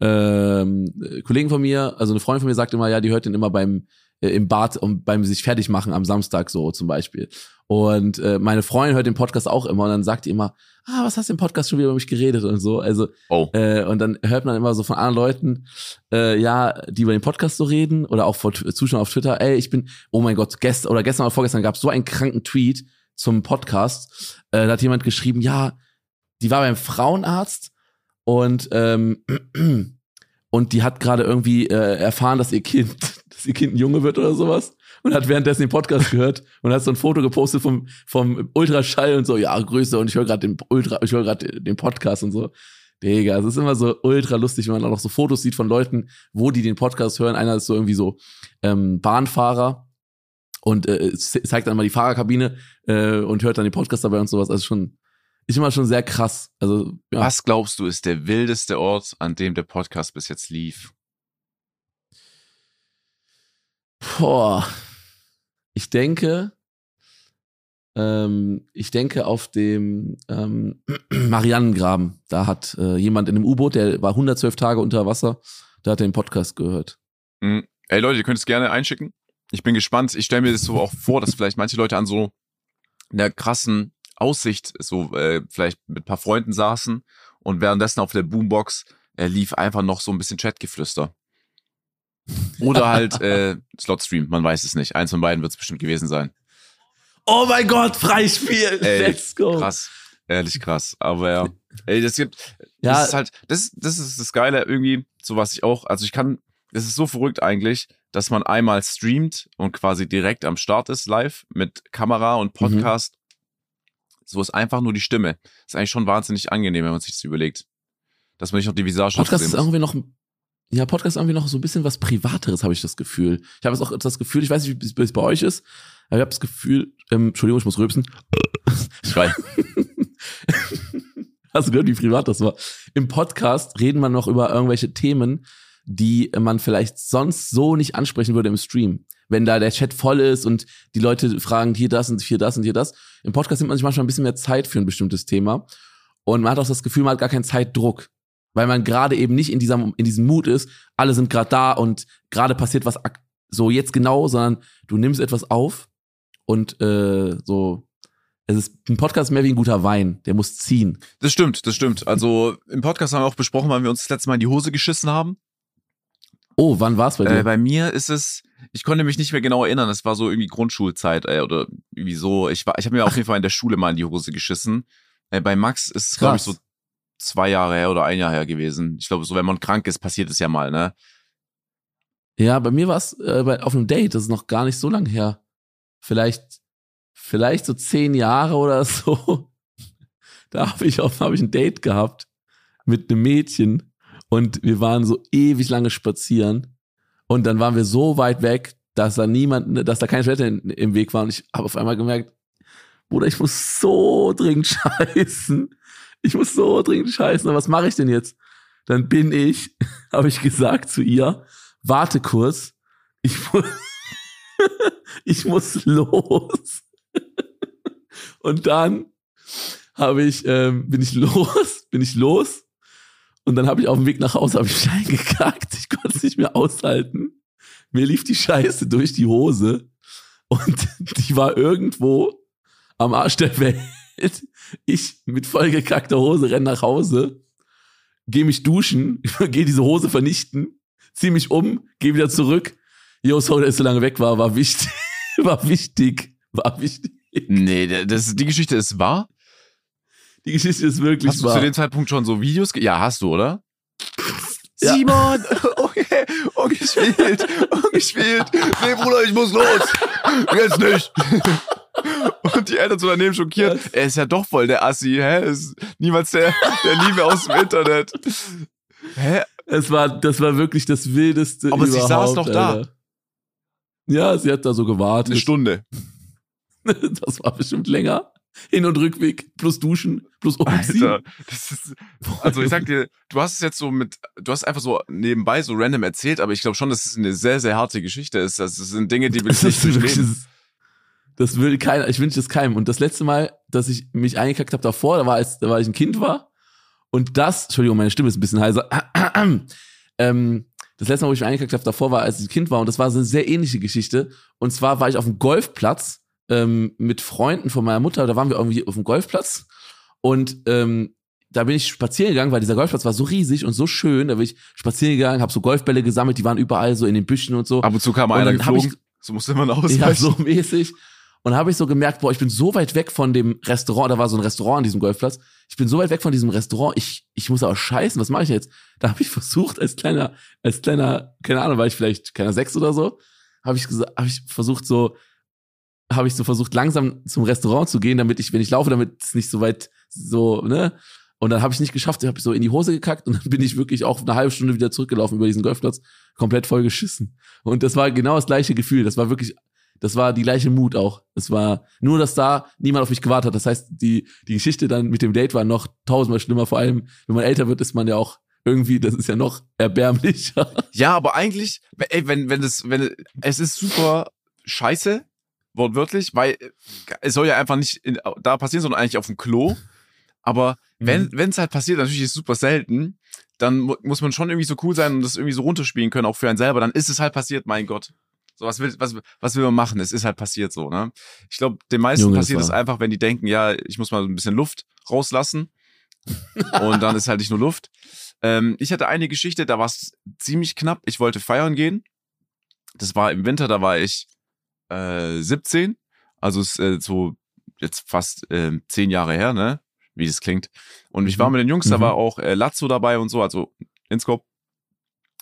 ähm, Kollegen von mir, also eine Freundin von mir sagt immer, ja, die hört den immer beim äh, im Bad und beim sich fertig machen am Samstag so zum Beispiel. Und äh, meine Freundin hört den Podcast auch immer und dann sagt die immer, ah, was hast du im Podcast schon wieder über mich geredet und so. Also oh. äh, und dann hört man immer so von anderen Leuten, äh, ja, die über den Podcast so reden oder auch von Zuschauern auf Twitter, ey, ich bin, oh mein Gott, gestern oder gestern oder vorgestern gab es so einen kranken Tweet zum Podcast. Äh, da hat jemand geschrieben, ja, die war beim Frauenarzt und ähm, und die hat gerade irgendwie äh, erfahren, dass ihr Kind, dass ihr Kind ein Junge wird oder sowas und hat währenddessen den Podcast gehört und hat so ein Foto gepostet vom vom Ultraschall und so, ja, Grüße und ich höre gerade den Ultra ich höre gerade den Podcast und so. Digga, es ist immer so ultra lustig, wenn man auch noch so Fotos sieht von Leuten, wo die den Podcast hören. Einer ist so irgendwie so ähm, Bahnfahrer und äh, zeigt dann mal die Fahrerkabine äh, und hört dann den Podcast dabei und sowas. Also schon ist immer schon sehr krass. Also, ja. Was glaubst du, ist der wildeste Ort, an dem der Podcast bis jetzt lief? Boah. Ich denke, ähm, ich denke auf dem ähm, Marianengraben. Da hat äh, jemand in einem U-Boot, der war 112 Tage unter Wasser, da hat er den Podcast gehört. Mhm. Ey Leute, ihr könnt es gerne einschicken. Ich bin gespannt. Ich stelle mir das so auch vor, dass vielleicht manche Leute an so einer krassen Aussicht so äh, vielleicht mit ein paar Freunden saßen und währenddessen auf der Boombox äh, lief einfach noch so ein bisschen Chatgeflüster. Oder halt äh, Slotstream, man weiß es nicht. Eins von beiden wird es bestimmt gewesen sein. Oh mein Gott, Freispiel! Ey, Let's go! Krass, ehrlich krass. Aber ja, ey, das gibt, ja. das ist halt, das, das ist das Geile irgendwie, so was ich auch, also ich kann, das ist so verrückt eigentlich, dass man einmal streamt und quasi direkt am Start ist live mit Kamera und mhm. Podcast so ist einfach nur die Stimme. Ist eigentlich schon wahnsinnig angenehm, wenn man sich das überlegt. Dass man nicht noch die Visage Podcast ist irgendwie noch, ja, Podcast ist irgendwie noch so ein bisschen was Privateres, habe ich das Gefühl. Ich habe jetzt auch das Gefühl, ich weiß nicht, wie es bei euch ist, aber ich habe das Gefühl, ähm, Entschuldigung, ich muss rülpsen. Schrei. Hast du gehört, wie privat das war? Im Podcast reden wir noch über irgendwelche Themen, die man vielleicht sonst so nicht ansprechen würde im Stream wenn da der Chat voll ist und die Leute fragen hier das und hier das und hier das. Im Podcast nimmt man sich manchmal ein bisschen mehr Zeit für ein bestimmtes Thema. Und man hat auch das Gefühl, man hat gar keinen Zeitdruck. Weil man gerade eben nicht in, dieser, in diesem Mut ist, alle sind gerade da und gerade passiert was so jetzt genau, sondern du nimmst etwas auf und äh, so es ist ein Podcast mehr wie ein guter Wein, der muss ziehen. Das stimmt, das stimmt. Also im Podcast haben wir auch besprochen, wann wir uns das letzte Mal in die Hose geschissen haben. Oh, wann war's bei dir? Äh, bei mir ist es, ich konnte mich nicht mehr genau erinnern. Es war so irgendwie Grundschulzeit äh, oder irgendwie so. Ich war, ich habe mir auf jeden Fall in der Schule mal in die Hose geschissen. Äh, bei Max ist es glaube ich so zwei Jahre her oder ein Jahr her gewesen. Ich glaube, so wenn man krank ist, passiert es ja mal, ne? Ja, bei mir war es äh, auf einem Date. Das ist noch gar nicht so lang her. Vielleicht, vielleicht so zehn Jahre oder so. Da habe ich auf, habe ich ein Date gehabt mit einem Mädchen und wir waren so ewig lange spazieren und dann waren wir so weit weg, dass da niemand, dass da keine Städte im Weg war. Und ich habe auf einmal gemerkt, Bruder, ich muss so dringend scheißen. Ich muss so dringend scheißen. Und was mache ich denn jetzt? Dann bin ich, habe ich gesagt zu ihr, warte kurz, ich muss, ich muss los. Und dann habe ich, ähm, bin ich los, bin ich los und dann habe ich auf dem Weg nach Hause habe ich reingekackt. Ich konnte es nicht mehr aushalten. Mir lief die Scheiße durch die Hose und die war irgendwo am Arsch der Welt. Ich mit vollgekackter Hose renn nach Hause, gehe mich duschen, gehe diese Hose vernichten, zieh mich um, gehe wieder zurück. Jo, so, der ist so lange weg war, war wichtig, war wichtig, war wichtig. Nee, das, die Geschichte ist wahr. Die Geschichte ist wirklich Hast du wahr. zu dem Zeitpunkt schon so Videos? ge- Ja, hast du, oder? Ja. Simon! Okay, ungespielt, ungespielt. Nee, Bruder, ich muss los. Jetzt nicht. Und die Eltern so daneben schockiert. Er ist ja doch voll der Assi, hä? Ist niemals der, der Liebe aus dem Internet. Hä? Es war, das war wirklich das Wildeste Aber sie saß doch da. Alter. Ja, sie hat da so gewartet. Eine Stunde. Das war bestimmt länger. Hin- und Rückweg, plus Duschen, plus Umziehen. Alter, das ist, also ich sag dir, du hast es jetzt so mit, du hast einfach so nebenbei so random erzählt, aber ich glaube schon, dass es eine sehr, sehr harte Geschichte ist. Das sind Dinge, die will ich nicht durchleben. das will keiner, ich wünsche es keinem. Und das letzte Mal, dass ich mich eingekackt habe davor, da war, als, da war ich ein Kind war. Und das, Entschuldigung, meine Stimme ist ein bisschen heiser. ähm, das letzte Mal, wo ich mich eingekackt habe davor, war, als ich ein Kind war. Und das war so eine sehr ähnliche Geschichte. Und zwar war ich auf dem Golfplatz ähm, mit Freunden von meiner Mutter. Da waren wir irgendwie auf dem Golfplatz. Und ähm, da bin ich spazieren gegangen, weil dieser Golfplatz war so riesig und so schön. Da bin ich spazieren gegangen, habe so Golfbälle gesammelt, die waren überall so in den Büschen und so. Ab und zu kam Und einer hab ich- geflogen. so musste man ausweichen. Ja, so mäßig. Und habe ich so gemerkt, boah, ich bin so weit weg von dem Restaurant, da war so ein Restaurant an diesem Golfplatz. Ich bin so weit weg von diesem Restaurant, ich, ich muss aber scheißen, was mache ich jetzt? Da habe ich versucht, als kleiner, als kleiner, keine Ahnung, war ich vielleicht keiner sechs oder so, habe ich gesagt, habe ich versucht so, habe ich so versucht langsam zum Restaurant zu gehen, damit ich, wenn ich laufe, damit es nicht so weit so, ne? Und dann habe ich nicht geschafft, ich habe so in die Hose gekackt und dann bin ich wirklich auch eine halbe Stunde wieder zurückgelaufen über diesen Golfplatz, komplett voll geschissen. Und das war genau das gleiche Gefühl. Das war wirklich, das war die gleiche Mut auch. Es war nur, dass da niemand auf mich gewartet hat. Das heißt, die, die Geschichte dann mit dem Date war noch tausendmal schlimmer. Vor allem, wenn man älter wird, ist man ja auch irgendwie, das ist ja noch erbärmlicher. Ja, aber eigentlich, ey, wenn, wenn das, wenn, es ist super scheiße, wortwörtlich, weil äh, es soll ja einfach nicht in, da passieren, sondern eigentlich auf dem Klo. Aber wenn, Mhm. wenn es halt passiert, natürlich ist es super selten, dann mu muss man schon irgendwie so cool sein und das irgendwie so runterspielen können, auch für einen selber, dann ist es halt passiert, mein Gott. So, was will, was, was will man machen? Es ist halt passiert so, ne? Ich glaube, den meisten Junge, passiert es einfach, wenn die denken, ja, ich muss mal so ein bisschen Luft rauslassen. und dann ist halt nicht nur Luft. Ähm, ich hatte eine Geschichte, da war es ziemlich knapp. Ich wollte feiern gehen. Das war im Winter, da war ich äh, 17. Also ist äh, so jetzt fast äh, zehn Jahre her, ne? Wie das klingt. Und ich war Mhm. mit den Jungs, da Mhm. war auch äh, Lazzo dabei und so, also Inskop.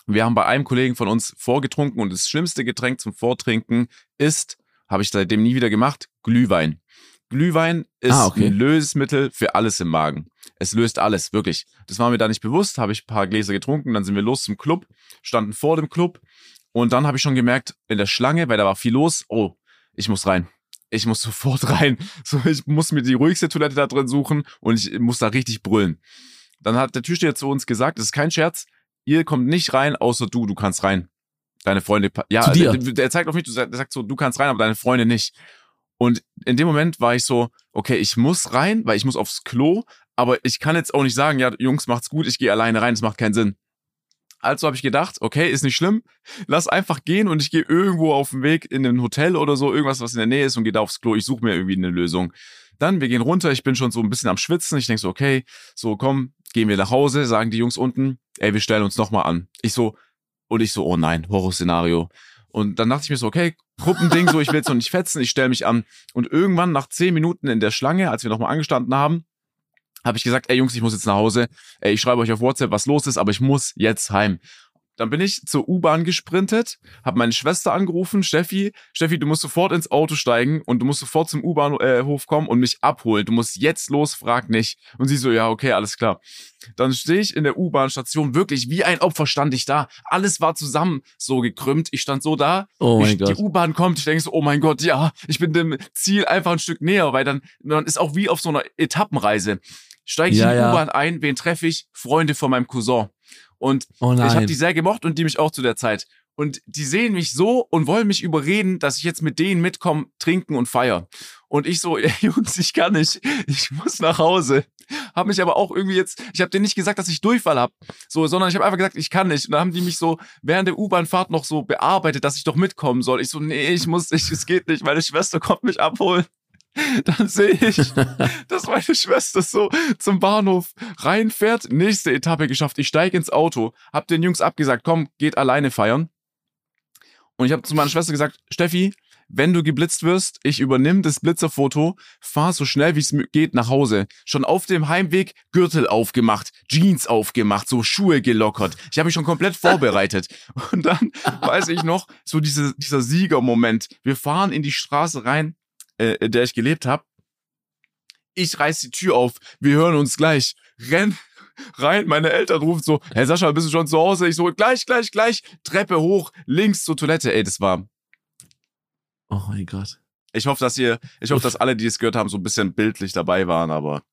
Wir haben bei einem Kollegen von uns vorgetrunken und das schlimmste Getränk zum Vortrinken ist, habe ich seitdem nie wieder gemacht, Glühwein. Glühwein ist Ah, okay. ein Lösmittel für alles im Magen. Es löst alles, wirklich. Das war mir da nicht bewusst, habe ich ein paar Gläser getrunken, dann sind wir los zum Club, standen vor dem Club und dann habe ich schon gemerkt, in der Schlange, weil da war viel los, oh, ich muss rein. Ich muss sofort rein. So, ich muss mir die ruhigste Toilette da drin suchen und ich muss da richtig brüllen. Dann hat der Türsteher zu uns gesagt, das ist kein Scherz, ihr kommt nicht rein, außer du, du kannst rein. Deine Freunde, ja? Der, der zeigt auf mich, der sagt so, du kannst rein, aber deine Freunde nicht. Und in dem Moment war ich so, okay, ich muss rein, weil ich muss aufs Klo, aber ich kann jetzt auch nicht sagen, ja, Jungs, macht's gut, ich gehe alleine rein, das macht keinen Sinn. Also habe ich gedacht, okay, ist nicht schlimm, lass einfach gehen und ich gehe irgendwo auf dem Weg in ein Hotel oder so, irgendwas, was in der Nähe ist und gehe da aufs Klo, ich suche mir irgendwie eine Lösung. Dann, wir gehen runter, ich bin schon so ein bisschen am Schwitzen, ich denk so, okay, so komm, gehen wir nach Hause, sagen die Jungs unten, ey, wir stellen uns nochmal an. Ich so, und ich so, oh nein, Horrorszenario. Und dann dachte ich mir so, okay, Gruppending, so, ich will jetzt noch nicht fetzen, ich stelle mich an. Und irgendwann nach zehn Minuten in der Schlange, als wir nochmal angestanden haben, habe ich gesagt, ey Jungs, ich muss jetzt nach Hause. Ey, ich schreibe euch auf WhatsApp, was los ist, aber ich muss jetzt heim. Dann bin ich zur U-Bahn gesprintet, habe meine Schwester angerufen, Steffi, Steffi, du musst sofort ins Auto steigen und du musst sofort zum U-Bahnhof kommen und mich abholen. Du musst jetzt los, frag nicht. Und sie so, ja, okay, alles klar. Dann stehe ich in der U-Bahn-Station, wirklich wie ein Opfer stand ich da. Alles war zusammen so gekrümmt. Ich stand so da. Oh mein ich, Gott. Die U-Bahn kommt, ich denke so, oh mein Gott, ja, ich bin dem Ziel einfach ein Stück näher, weil dann, man ist auch wie auf so einer Etappenreise. Steige ich Ja, in die ja. U-Bahn ein, wen treffe ich? Freunde von meinem Cousin. Und Oh ich habe die sehr gemocht und die mich auch zu der Zeit. Und die sehen mich so und wollen mich überreden, dass ich jetzt mit denen mitkomme, trinken und feiern. Und ich so, ey, Jungs, ich kann nicht, ich muss nach Hause. Hab mich aber auch irgendwie jetzt, ich habe denen nicht gesagt, dass ich Durchfall hab, so, sondern ich habe einfach gesagt, ich kann nicht. Und dann haben die mich so während der U-Bahn-Fahrt noch so bearbeitet, dass ich doch mitkommen soll. Ich so, nee, ich muss nicht, es geht nicht, meine Schwester kommt mich abholen. Dann sehe ich, dass meine Schwester so zum Bahnhof reinfährt. Nächste Etappe geschafft. Ich steige ins Auto, hab den Jungs abgesagt, komm, geht alleine feiern. Und ich habe zu meiner Schwester gesagt, Steffi, wenn du geblitzt wirst, ich übernimm das Blitzerfoto, fahr so schnell wie es geht nach Hause. Schon auf dem Heimweg Gürtel aufgemacht, Jeans aufgemacht, so Schuhe gelockert. Ich habe mich schon komplett vorbereitet. Und dann weiß ich noch, so diese, dieser Siegermoment. Wir fahren in die Straße rein, äh, in der ich gelebt habe. Ich reiß die Tür auf, wir hören uns gleich. Renn rein, meine Eltern rufen so, Herr Sascha, bist du schon zu Hause? Ich so, gleich, gleich, gleich, Treppe hoch, links zur Toilette. Ey, das war. Oh mein Gott. Ich hoffe, dass ihr, ich hoffe, dass alle, die es gehört haben, so ein bisschen bildlich dabei waren, aber.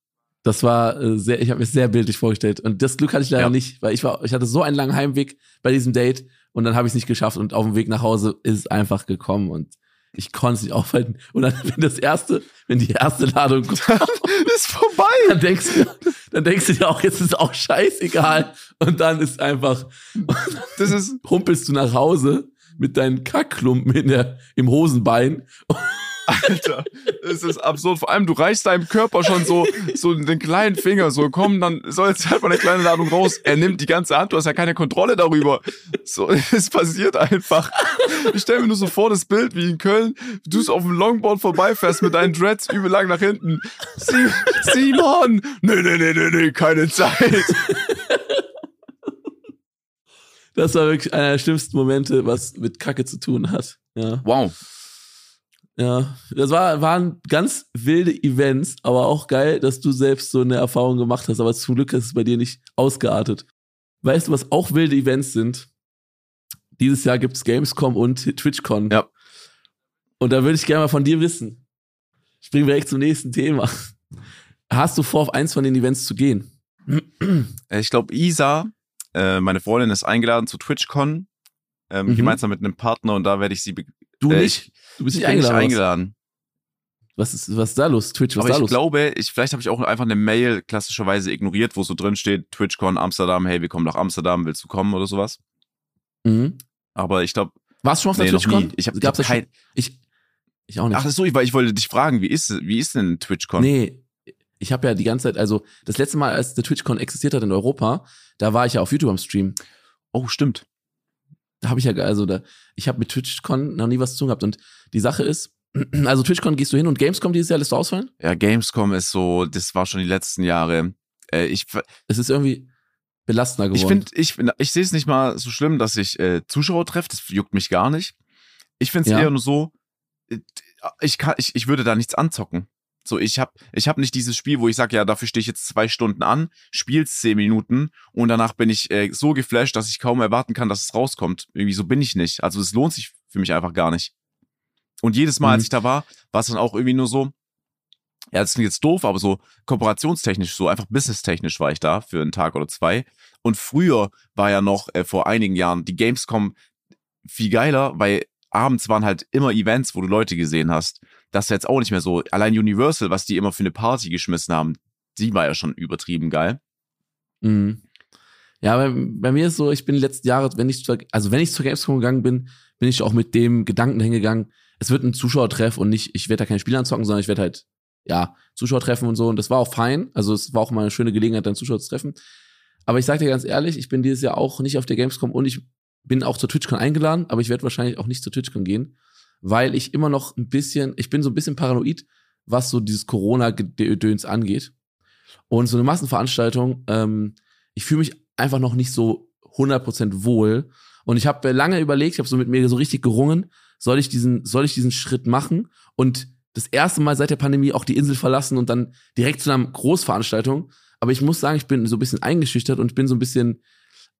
Das war äh, sehr, ich habe mir sehr bildlich vorgestellt. Und das Glück hatte ich leider Ja. nicht, weil ich war, ich hatte so einen langen Heimweg bei diesem Date und dann habe ich es nicht geschafft und auf dem Weg nach Hause ist es einfach gekommen und ich konnte es nicht aufhalten. Und dann, wenn das erste, wenn die erste Ladung kommt, ist vorbei. dann denkst du, dann denkst du dir auch, jetzt ist auch scheißegal. Und dann ist einfach, Das ist, humpelst du nach Hause mit deinen Kackklumpen in der, im Hosenbein. Alter, es ist absurd. Vor allem, du reichst deinem Körper schon so, so den kleinen Finger, so, komm, dann soll jetzt halt mal eine kleine Ladung raus. Er nimmt die ganze Hand, du hast ja keine Kontrolle darüber. So, es passiert einfach. Ich stell mir nur so vor, das Bild wie in Köln, du so auf dem Longboard vorbeifährst mit deinen Dreads übel lang nach hinten. Sie, Simon! Nee, nee, nee, nee, nee, keine Zeit. Das war wirklich einer der schlimmsten Momente, was mit Kacke zu tun hat. Ja. Wow. Ja, das war, waren ganz wilde Events, aber auch geil, dass du selbst so eine Erfahrung gemacht hast. Aber zum Glück ist es bei dir nicht ausgeartet. Weißt du, was auch wilde Events sind? Dieses Jahr gibt's Gamescom und TwitchCon. Ja. Und da würde ich gerne mal von dir wissen. Springen wir direkt zum nächsten Thema. Hast du vor, auf eins von den Events zu gehen? Äh, Ich glaube, Isa, äh, meine Freundin, ist eingeladen zu TwitchCon. Ähm, Mhm. Gemeinsam mit einem Partner und da werde ich sie Du Äh, nicht? Du bist ich nicht bin nicht eingeladen. eingeladen. Was ist, was ist da los? Twitch, was Aber ist da ich los? glaube, ich, vielleicht habe ich auch einfach eine Mail klassischerweise ignoriert, wo so drin steht, TwitchCon Amsterdam, hey, wir kommen nach Amsterdam, willst du kommen oder sowas? mhm. Aber ich glaube, Warst du schon auf der nee, noch TwitchCon? Ich habe hab kein, Ich, ich auch nicht. Ach so, ich, weil ich wollte dich fragen, wie ist, wie ist denn TwitchCon? Nee, ich habe ja die ganze Zeit, also das letzte Mal, als der TwitchCon existiert hat in Europa, da war ich ja auf YouTube am Stream. Oh, stimmt. Da habe ich ja, also da, ich habe mit TwitchCon noch nie was zu tun gehabt. Und die Sache ist, also TwitchCon gehst du hin und Gamescom dieses Jahr lässt du ausfallen? Ja, Gamescom ist so, das war schon die letzten Jahre. Äh, ich Es ist irgendwie belastender geworden. ich finde, ich, ich sehe es nicht mal so schlimm, dass ich äh, Zuschauer treffe, das juckt mich gar nicht. Ich finde es Ja. eher nur so, äh, ich, kann, ich, ich würde da nichts anzocken. So, ich habe ich hab nicht dieses Spiel, wo ich sage, ja, dafür stehe ich jetzt zwei Stunden an, spiel's zehn Minuten und danach bin ich äh, so geflasht, dass ich kaum erwarten kann, dass es rauskommt. Irgendwie so bin ich nicht. Also es lohnt sich für mich einfach gar nicht. Und jedes Mal, Mhm. als ich da war, war es dann auch irgendwie nur so, ja, das klingt jetzt doof, aber so kooperationstechnisch, so einfach businesstechnisch war ich da für einen Tag oder zwei. Und früher war ja noch äh, vor einigen Jahren die Gamescom viel geiler, weil abends waren halt immer Events, wo du Leute gesehen hast. Das ist jetzt auch nicht mehr so. Allein Universal, was die immer für eine Party geschmissen haben, die war ja schon übertrieben geil. Mhm. Ja, bei, bei mir ist so, ich bin die letzten Jahre, wenn ich zur, also wenn ich zur Gamescom gegangen bin, bin ich auch mit dem Gedanken hingegangen, es wird ein Zuschauertreff und nicht, ich werde da keine Spiele anzocken, sondern ich werde halt, ja, Zuschauer treffen und so. Und das war auch fein. Also es war auch mal eine schöne Gelegenheit, dann Zuschauer zu treffen. Aber ich sag dir ganz ehrlich, ich bin dieses Jahr auch nicht auf der Gamescom und ich bin auch zur TwitchCon eingeladen, aber ich werde wahrscheinlich auch nicht zur TwitchCon gehen, weil ich immer noch ein bisschen, ich bin so ein bisschen paranoid, was so dieses Corona-Gedöns angeht. Und so eine Massenveranstaltung, ähm, ich fühle mich einfach noch nicht so 100% wohl. Und ich habe lange überlegt, ich habe so mit mir so richtig gerungen, soll ich diesen, soll ich diesen Schritt machen und das erste Mal seit der Pandemie auch die Insel verlassen und dann direkt zu einer Großveranstaltung. Aber ich muss sagen, ich bin so ein bisschen eingeschüchtert und ich bin so ein bisschen,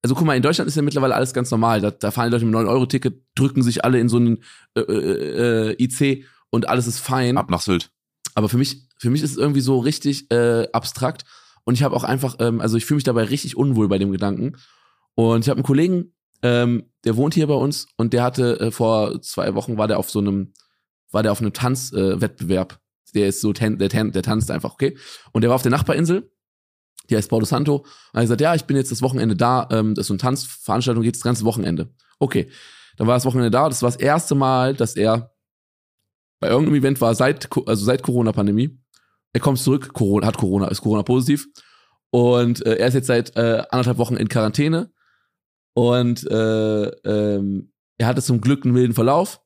also guck mal, in Deutschland ist ja mittlerweile alles ganz normal. Da, da fahren die Leute mit 9-Euro-Ticket, drücken sich alle in so einen äh, äh, äh, IC und alles ist fein. Ab nach Sylt. Aber für mich, für mich ist es irgendwie so richtig äh, abstrakt. Und ich habe auch einfach, ähm, also ich fühle mich dabei richtig unwohl bei dem Gedanken. Und ich habe einen Kollegen, ähm, der wohnt hier bei uns und der hatte äh, vor zwei Wochen war der auf so einem, war der auf einem Tanzwettbewerb. Äh, der ist so, tan der, tan der tanzt einfach, okay? Und der war auf der Nachbarinsel, die heißt Paulo Santo. Und er hat gesagt, ja, ich bin jetzt das Wochenende da, ähm, das ist so eine Tanzveranstaltung, geht das ganze Wochenende. Okay. Dann war das Wochenende da, das war das erste Mal, dass er bei irgendeinem Event war, seit, also seit Corona-Pandemie. Er kommt zurück, Corona, hat Corona, ist Corona positiv. Und äh, er ist jetzt seit äh, anderthalb Wochen in Quarantäne. Und äh, ähm, er hatte zum Glück einen milden Verlauf.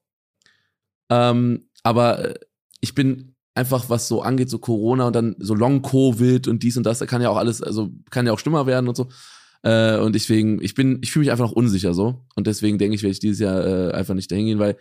Ähm, aber äh, ich bin einfach, was so angeht, so Corona und dann so Long-Covid und dies und das, da kann ja auch alles, also kann ja auch schlimmer werden und so. Äh, und deswegen, ich bin, ich fühle mich einfach noch unsicher so. Und deswegen denke ich, werde ich dieses Jahr äh, einfach nicht dahin gehen, weil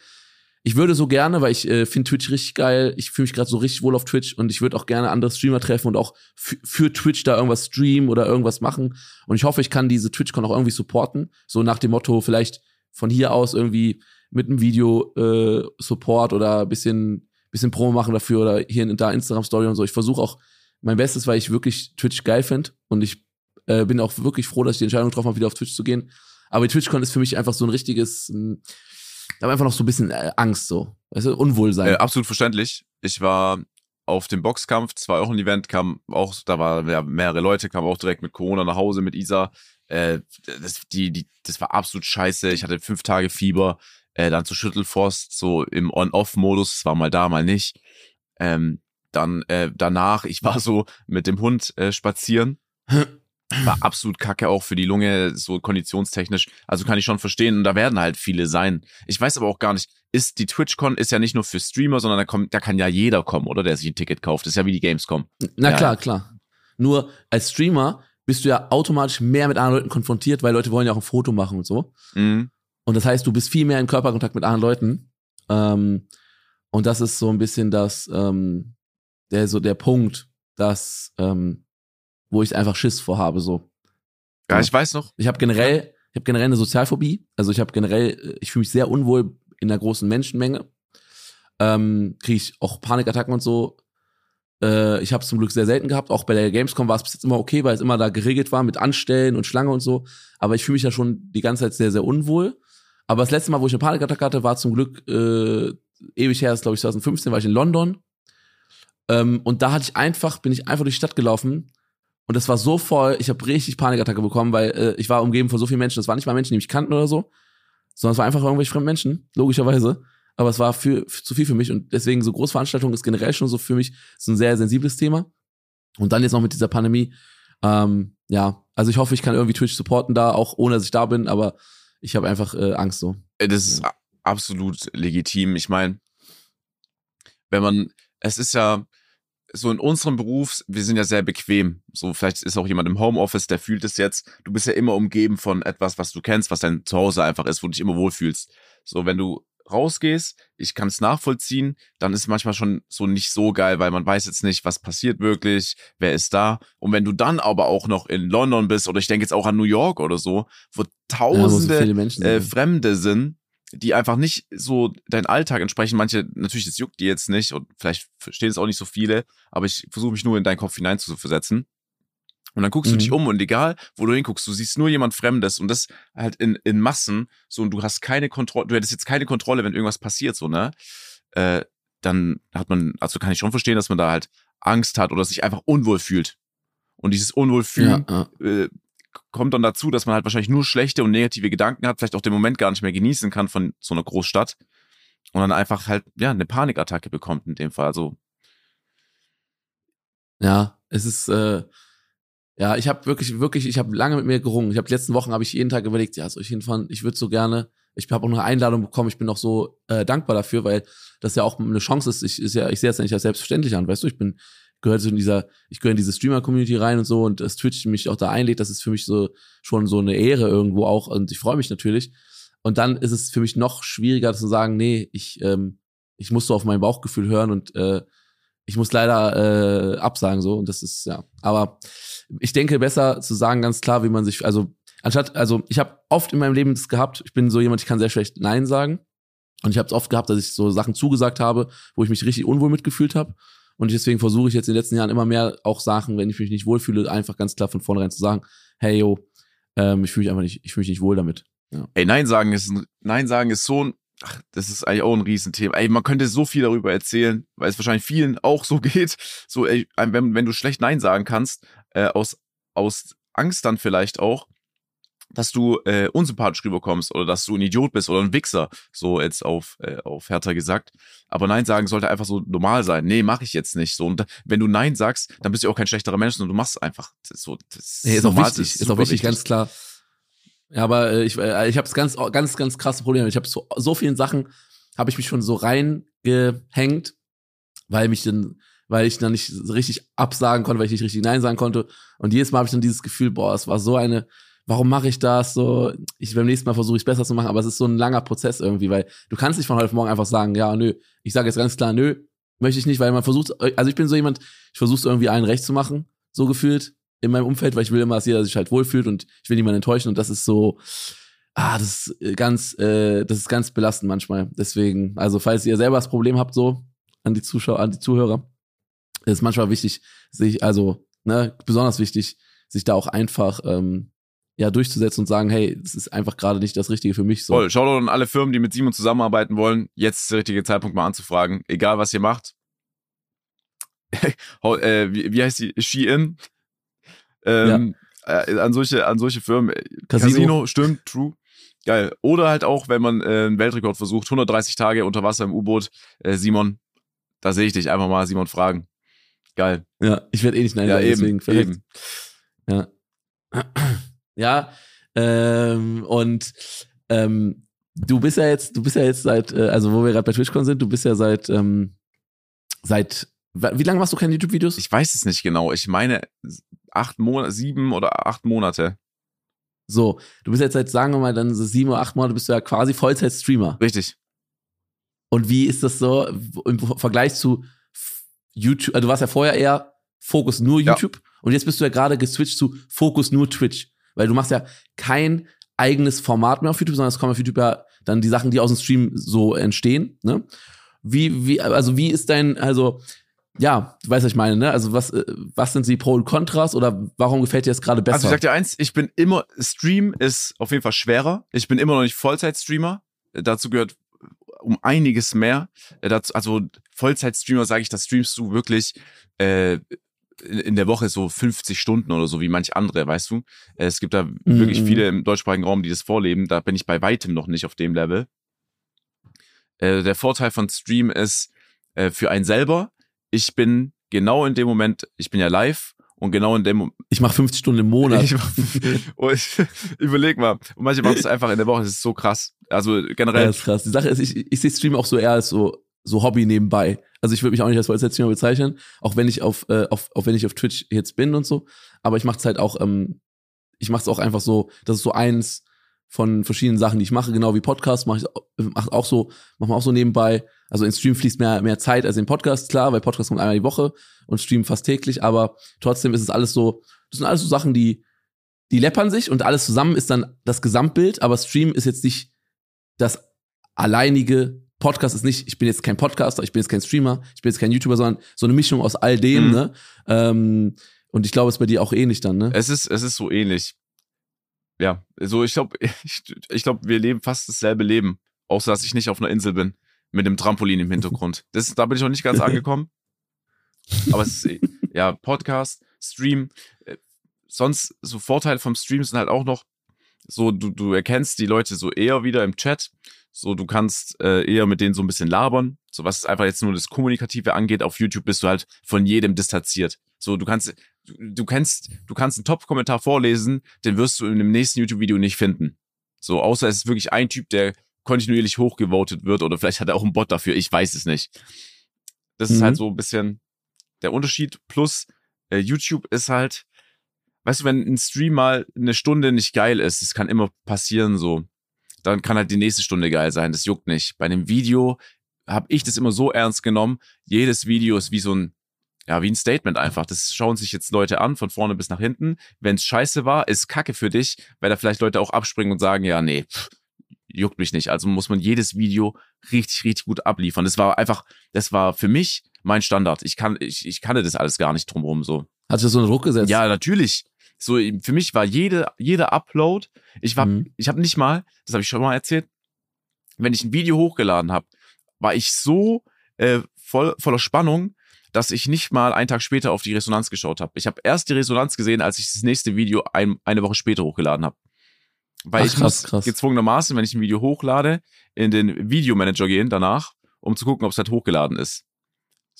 ich würde so gerne, weil ich äh, finde Twitch richtig geil. Ich fühle mich gerade so richtig wohl auf Twitch und ich würde auch gerne andere Streamer treffen und auch für Twitch da irgendwas streamen oder irgendwas machen. Und ich hoffe, ich kann diese TwitchCon auch irgendwie supporten. So nach dem Motto, vielleicht von hier aus irgendwie mit einem Video äh, Support oder bisschen, bisschen Promo machen dafür oder hier und da Instagram Story und so. Ich versuche auch mein Bestes, weil ich wirklich Twitch geil finde und ich äh, bin auch wirklich froh, dass ich die Entscheidung getroffen habe, wieder auf Twitch zu gehen. Aber TwitchCon ist für mich einfach so ein richtiges, mh, hm, ich habe einfach noch so ein bisschen äh, Angst, so. Weißt du, Unwohlsein. Äh, absolut verständlich. Ich war auf dem Boxkampf, zwei auch ein Event, kam auch, da waren ja mehrere Leute, kam auch direkt mit Corona nach Hause mit Isa. Äh, das, die, die, das war absolut scheiße. Ich hatte fünf Tage Fieber, äh, dann zu Schüttelfrost, so im On-Off-Modus, war mal da, mal nicht. Ähm, dann äh, danach, ich war so mit dem Hund äh, spazieren war absolut kacke auch für die Lunge, so konditionstechnisch. Also kann ich schon verstehen. Und da werden halt viele sein. Ich weiß aber auch gar nicht, ist die TwitchCon ist ja nicht nur für Streamer, sondern da kommt, da kann ja jeder kommen, oder? Der sich ein Ticket kauft. Das ist ja wie die Gamescom. Na ja. klar, klar. Nur als Streamer bist du ja automatisch mehr mit anderen Leuten konfrontiert, weil Leute wollen ja auch ein Foto machen und so. Mhm. Und das heißt, du bist viel mehr in Körperkontakt mit anderen Leuten. Ähm, und das ist so ein bisschen das, ähm, der, so der Punkt, dass, ähm, wo ich einfach Schiss vorhabe, so. Ja, ich weiß noch. Ich habe generell, ich habe generell eine Sozialphobie. Also ich habe generell, äh, ich fühle mich sehr unwohl in einer großen Menschenmenge. Ähm, Kriege ich auch Panikattacken und so. Äh, ich habe es zum Glück sehr selten gehabt. Auch bei der Gamescom war es bis jetzt immer okay, weil es immer da geregelt war mit Anstellen und Schlange und so. Aber ich fühle mich ja schon die ganze Zeit sehr, sehr unwohl. Aber das letzte Mal, wo ich eine Panikattacke hatte, war zum Glück äh, ewig her, das glaube ich 2015, war ich in London. Ähm, und da hatte ich einfach, bin ich einfach durch die Stadt gelaufen und das war so voll, ich habe richtig Panikattacke bekommen, weil äh, ich war umgeben von so vielen Menschen. Das waren nicht mal Menschen, die mich kannten oder so, sondern es war einfach irgendwelche fremden Menschen, logischerweise. Aber es war für, für, zu viel für mich und deswegen so Großveranstaltungen ist generell schon so für mich so ein sehr sensibles Thema. Und dann jetzt noch mit dieser Pandemie. Ähm, ja, also ich hoffe, ich kann irgendwie Twitch supporten da, auch ohne dass ich da bin, aber ich habe einfach äh, Angst so. Äh, das ist absolut legitim. Ich meine, wenn man, es ist ja, so in unserem Beruf, wir sind ja sehr bequem. So, vielleicht ist auch jemand im Homeoffice, der fühlt es jetzt. Du bist ja immer umgeben von etwas, was du kennst, was dein Zuhause einfach ist, wo du dich immer wohlfühlst. So, wenn du rausgehst, ich kann es nachvollziehen, dann ist manchmal schon so nicht so geil, weil man weiß jetzt nicht, was passiert wirklich, wer ist da. Und wenn du dann aber auch noch in London bist, oder ich denke jetzt auch an New York oder so, wo tausende ja, so äh, Fremde sind, die einfach nicht so dein Alltag entsprechen. Manche, natürlich, das juckt die jetzt nicht und vielleicht verstehen es auch nicht so viele, aber ich versuche mich nur in deinen Kopf hineinzuversetzen. Und dann guckst mhm. du dich um und egal, wo du hinguckst, du siehst nur jemand Fremdes und das halt in, in Massen, so und du hast keine Kontrolle, du hättest jetzt keine Kontrolle, wenn irgendwas passiert, so, ne? Äh, dann hat man, also kann ich schon verstehen, dass man da halt Angst hat oder sich einfach unwohl fühlt. Und dieses Unwohlfühlen ja, ja. Äh, kommt dann dazu, dass man halt wahrscheinlich nur schlechte und negative Gedanken hat, vielleicht auch den Moment gar nicht mehr genießen kann von so einer Großstadt und dann einfach halt ja eine Panikattacke bekommt in dem Fall. Also ja, es ist äh, ja, ich habe wirklich wirklich, ich habe lange mit mir gerungen. Ich habe letzten Wochen habe ich jeden Tag überlegt, ja, soll ich hinfahren? Ich würde so gerne. Ich habe auch eine Einladung bekommen. Ich bin auch so äh, dankbar dafür, weil das ja auch eine Chance ist. Ich ist ja, ich sehe es ja nicht als selbstverständlich an, weißt du? Ich bin gehört so in dieser, ich gehöre in diese Streamer-Community rein und so und das Twitch mich auch da einlädt, das ist für mich so schon so eine Ehre irgendwo auch und ich freue mich natürlich. Und dann ist es für mich noch schwieriger zu sagen, nee, ich, ähm, ich muss so auf mein Bauchgefühl hören und äh, ich muss leider äh, absagen so und das ist ja. Aber ich denke besser zu sagen ganz klar, wie man sich also anstatt also ich habe oft in meinem Leben das gehabt. Ich bin so jemand, ich kann sehr schlecht Nein sagen und ich habe es oft gehabt, dass ich so Sachen zugesagt habe, wo ich mich richtig unwohl mitgefühlt habe und deswegen versuche ich jetzt in den letzten Jahren immer mehr auch Sachen, wenn ich mich nicht wohlfühle, einfach ganz klar von vornherein zu sagen, hey yo, ähm, ich fühle mich einfach nicht, ich fühle mich nicht wohl damit. Ja. Ey, Nein sagen ist ein, Nein sagen ist so ein, ach, das ist eigentlich auch ein Riesenthema. Ey, man könnte so viel darüber erzählen, weil es wahrscheinlich vielen auch so geht. So, ey, wenn, wenn du schlecht Nein sagen kannst, äh, aus, aus Angst dann vielleicht auch, dass du äh, unsympathisch rüberkommst oder dass du ein Idiot bist oder ein Wichser, so jetzt auf, äh, auf härter gesagt. Aber Nein sagen sollte einfach so normal sein. Nee, mache ich jetzt nicht. So, und wenn du Nein sagst, dann bist du auch kein schlechterer Mensch, sondern du machst einfach so. Das nee, ist, normal, auch wichtig, ist, ist auch wichtig, wichtig, ganz klar. Ja, aber äh, ich, äh, ich habe ganz, ganz, ganz krasse Probleme. Ich habe so, so vielen Sachen, habe ich mich schon so reingehängt, weil mich dann, weil ich dann nicht richtig absagen konnte, weil ich nicht richtig Nein sagen konnte. Und jedes Mal habe ich dann dieses Gefühl, boah, es war so eine warum mache ich das so? Ich beim nächsten Mal versuche ich es besser zu machen, aber es ist so ein langer Prozess irgendwie, weil du kannst nicht von heute auf morgen einfach sagen, ja, nö. Ich sage jetzt ganz klar, nö, möchte ich nicht, weil man versucht, also ich bin so jemand, ich versuche es irgendwie allen recht zu machen, so gefühlt in meinem Umfeld, weil ich will immer, dass jeder sich halt wohlfühlt und ich will niemanden enttäuschen und das ist so, ah, das ist ganz, äh, das ist ganz belastend manchmal. Deswegen, also falls ihr selber das Problem habt, so an die Zuschauer, an die Zuhörer, ist manchmal wichtig, sich, also, ne, besonders wichtig, sich da auch einfach ähm, ja durchzusetzen und sagen, hey, das ist einfach gerade nicht das Richtige für mich. So. Voll, schaut an alle Firmen, die mit Simon zusammenarbeiten wollen, jetzt ist der richtige Zeitpunkt mal anzufragen, egal was ihr macht. äh, wie, wie heißt die? Shein? Ähm, ja. äh, an solche, an solche Firmen. Casino. Casino, stimmt, true. Geil. Oder halt auch, wenn man äh, einen Weltrekord versucht, 130 Tage unter Wasser im U-Boot. Äh, Simon, da sehe ich dich einfach mal Simon fragen. Geil. Ja, ich werde eh nicht nein ja, sagen, eben, deswegen. Eben. Ja. Ja, ähm, und ähm, du bist ja jetzt, du bist ja jetzt seit, äh, also wo wir gerade bei TwitchCon sind, du bist ja seit, ähm, seit, wie lange machst du keine YouTube-Videos? Ich weiß es nicht genau. Ich meine acht Monate, sieben oder acht Monate. So, du bist jetzt seit, sagen wir mal, dann so sieben oder acht Monate bist du ja quasi Vollzeit-Streamer. Richtig. Und wie ist das so im Vergleich zu YouTube? Also du warst ja vorher eher Fokus nur YouTube ja. und jetzt bist du ja gerade geswitcht zu Fokus nur Twitch. Weil du machst ja kein eigenes Format mehr auf YouTube, sondern es kommen auf YouTube ja dann die Sachen, die aus dem Stream so entstehen. Ne? Wie, wie, also wie ist dein, also ja, du weißt, was ich meine, ne? Also was, äh, was sind die Pro und Kontras oder warum gefällt dir das gerade besser? Also ich sag dir eins, ich bin immer, Stream ist auf jeden Fall schwerer. Ich bin immer noch nicht Vollzeit-Streamer. Dazu gehört um einiges mehr. Äh, dazu, also Vollzeit-Streamer sage ich, da streamst du wirklich äh, in der Woche so 50 Stunden oder so wie manch andere, weißt du? Es gibt da mhm. wirklich viele im deutschsprachigen Raum, die das vorleben. Da bin ich bei weitem noch nicht auf dem Level. Äh, der Vorteil von Stream ist äh, für einen selber, ich bin genau in dem Moment, ich bin ja live und genau in dem Ich mache 50 Stunden im Monat. Ich, oh, ich überleg mal. Und manche machen es einfach in der Woche, das ist so krass. Also generell. Ja, das ist krass. Die Sache ist, ich, ich sehe Stream auch so eher als so so Hobby nebenbei. Also ich würde mich auch nicht als Vollzeitstreamer bezeichnen, auch wenn ich auf, äh, auf, auch wenn ich auf Twitch jetzt bin und so. Aber ich mache es halt auch, ähm, ich mache es auch einfach so, das ist so eins von verschiedenen Sachen, die ich mache, genau wie Podcast mache ich mach auch so, mache auch so nebenbei. Also in Stream fließt mehr mehr Zeit als in Podcast, klar, weil Podcast kommt einmal die Woche und Stream fast täglich, aber trotzdem ist es alles so, das sind alles so Sachen, die die läppern sich und alles zusammen ist dann das Gesamtbild, aber Stream ist jetzt nicht das alleinige Podcast ist nicht, ich bin jetzt kein Podcaster, ich bin jetzt kein Streamer, ich bin jetzt kein YouTuber, sondern so eine Mischung aus all dem, mhm. ne? Ähm, und ich glaube, es ist bei dir auch ähnlich dann, ne? Es ist, es ist so ähnlich. Ja, so ich glaube, ich, ich glaube, wir leben fast dasselbe Leben, außer dass ich nicht auf einer Insel bin mit einem Trampolin im Hintergrund. Das, da bin ich noch nicht ganz angekommen. Aber es ist, ja, Podcast, Stream, äh, sonst so Vorteile vom Stream sind halt auch noch so, du, du erkennst die Leute so eher wieder im Chat. So, du kannst äh, eher mit denen so ein bisschen labern. So, was einfach jetzt nur das Kommunikative angeht, auf YouTube bist du halt von jedem distanziert. So, du kannst, du, kennst, du kannst einen Top-Kommentar vorlesen, den wirst du in dem nächsten YouTube-Video nicht finden. So, außer es ist wirklich ein Typ, der kontinuierlich hochgevotet wird oder vielleicht hat er auch einen Bot dafür, ich weiß es nicht. Das mhm. ist halt mhm. so ein bisschen der Unterschied. Plus, äh, YouTube ist halt, weißt du, wenn ein Stream mal eine Stunde nicht geil ist, das kann immer passieren so dann kann halt die nächste Stunde geil sein. Das juckt nicht. Bei einem Video habe ich das immer so ernst genommen. Jedes Video ist wie so ein, ja, wie ein Statement einfach. Das schauen sich jetzt Leute an, von vorne bis nach hinten. Wenn es scheiße war, ist Kacke für dich, weil da vielleicht Leute auch abspringen und sagen, ja, nee, pff, juckt mich nicht. Also muss man jedes Video richtig, richtig gut abliefern. Das war einfach, das war für mich mein Standard. Ich kann, ich, ich kannte das alles gar nicht drumherum so. Hat sich so einen Druck gesetzt? Ja, natürlich. So, für mich war jede, jeder Upload, ich war, Mhm. ich habe nicht mal, das habe ich schon mal erzählt, wenn ich ein Video hochgeladen habe, war ich so äh, voll, voller Spannung, dass ich nicht mal einen Tag später auf die Resonanz geschaut habe. Ich habe erst die Resonanz gesehen, als ich das nächste Video ein, eine Woche später hochgeladen habe. Weil Ach, ich krass, muss krass. gezwungenermaßen, wenn ich ein Video hochlade, in den Videomanager gehen danach, um zu gucken, ob es halt hochgeladen ist.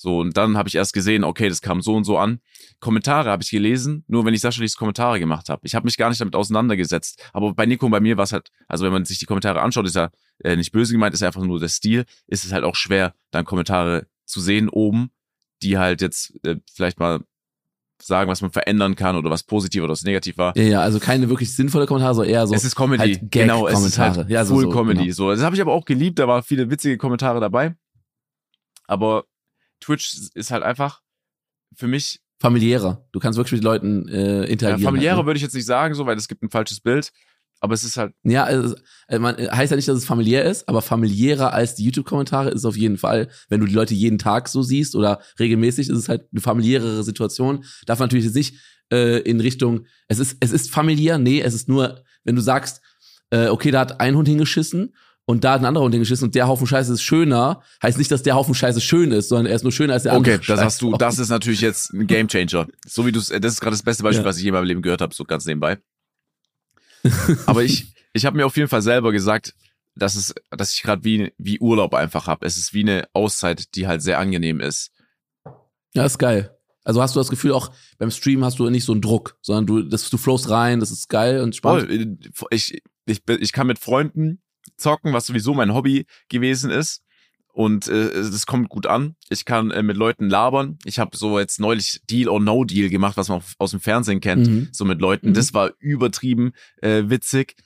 So, und dann habe ich erst gesehen, okay, das kam so und so an. Kommentare habe ich gelesen, nur wenn ich Sascha Lies Kommentare gemacht habe. Ich habe mich gar nicht damit auseinandergesetzt. Aber bei Nico und bei mir war es halt, also wenn man sich die Kommentare anschaut, ist ja äh, nicht böse gemeint, ist ja einfach nur der Stil, ist es halt auch schwer, dann Kommentare zu sehen oben, die halt jetzt äh, vielleicht mal sagen, was man verändern kann oder was positiv oder was negativ war. Ja, ja, also keine wirklich sinnvolle Kommentare, so eher so. es ist Comedy, halt genau, es ist halt Ja, so- full so, Comedy. genau. So, das habe ich aber auch geliebt, da waren viele witzige Kommentare dabei. Aber Twitch ist halt einfach für mich familiärer. Du kannst wirklich mit Leuten äh, Ja, interagieren. familiäre halt, ne? würde ich jetzt nicht sagen, so, weil es gibt ein falsches Bild. Aber es ist halt, Ja, also, äh, man, äh, heißt ja nicht, dass es familiär ist, aber familiärer als die YouTube-Kommentare ist es auf jeden Fall. Wenn du die Leute jeden Tag so siehst oder regelmäßig, ist es halt eine familiärere Situation. Darf man natürlich jetzt nicht äh, in Richtung, es ist, es ist familiär, nee, es ist nur, wenn du sagst, äh, okay, da hat ein Hund hingeschissen und da hat ein anderer Hund hingeschissen und der Haufen Scheiße ist schöner, heißt nicht, dass der Haufen Scheiße schön ist, sondern er ist nur schöner als der andere. okay, das hast du, das ist natürlich jetzt ein Gamechanger. So wie du es, das ist gerade das beste Beispiel, Ja. was ich je in meinem Leben gehört habe, so ganz nebenbei. Aber ich, ich habe mir auf jeden Fall selber gesagt, dass es, dass ich gerade wie, wie Urlaub einfach habe. Es ist wie eine Auszeit, die halt sehr angenehm ist. Ja, ist geil. Also hast du das Gefühl, auch beim Stream hast du nicht so einen Druck, sondern du, das, du flowst rein, das ist geil und spannend. Voll. Ich, ich, ich kann mit Freunden zocken, was sowieso mein Hobby gewesen ist. Und äh, es kommt gut an. Ich kann äh, mit Leuten labern. Ich habe so jetzt neulich Deal or No Deal gemacht, was man aus dem Fernsehen kennt, Mhm. so mit Leuten. Mhm. Das war übertrieben äh, witzig.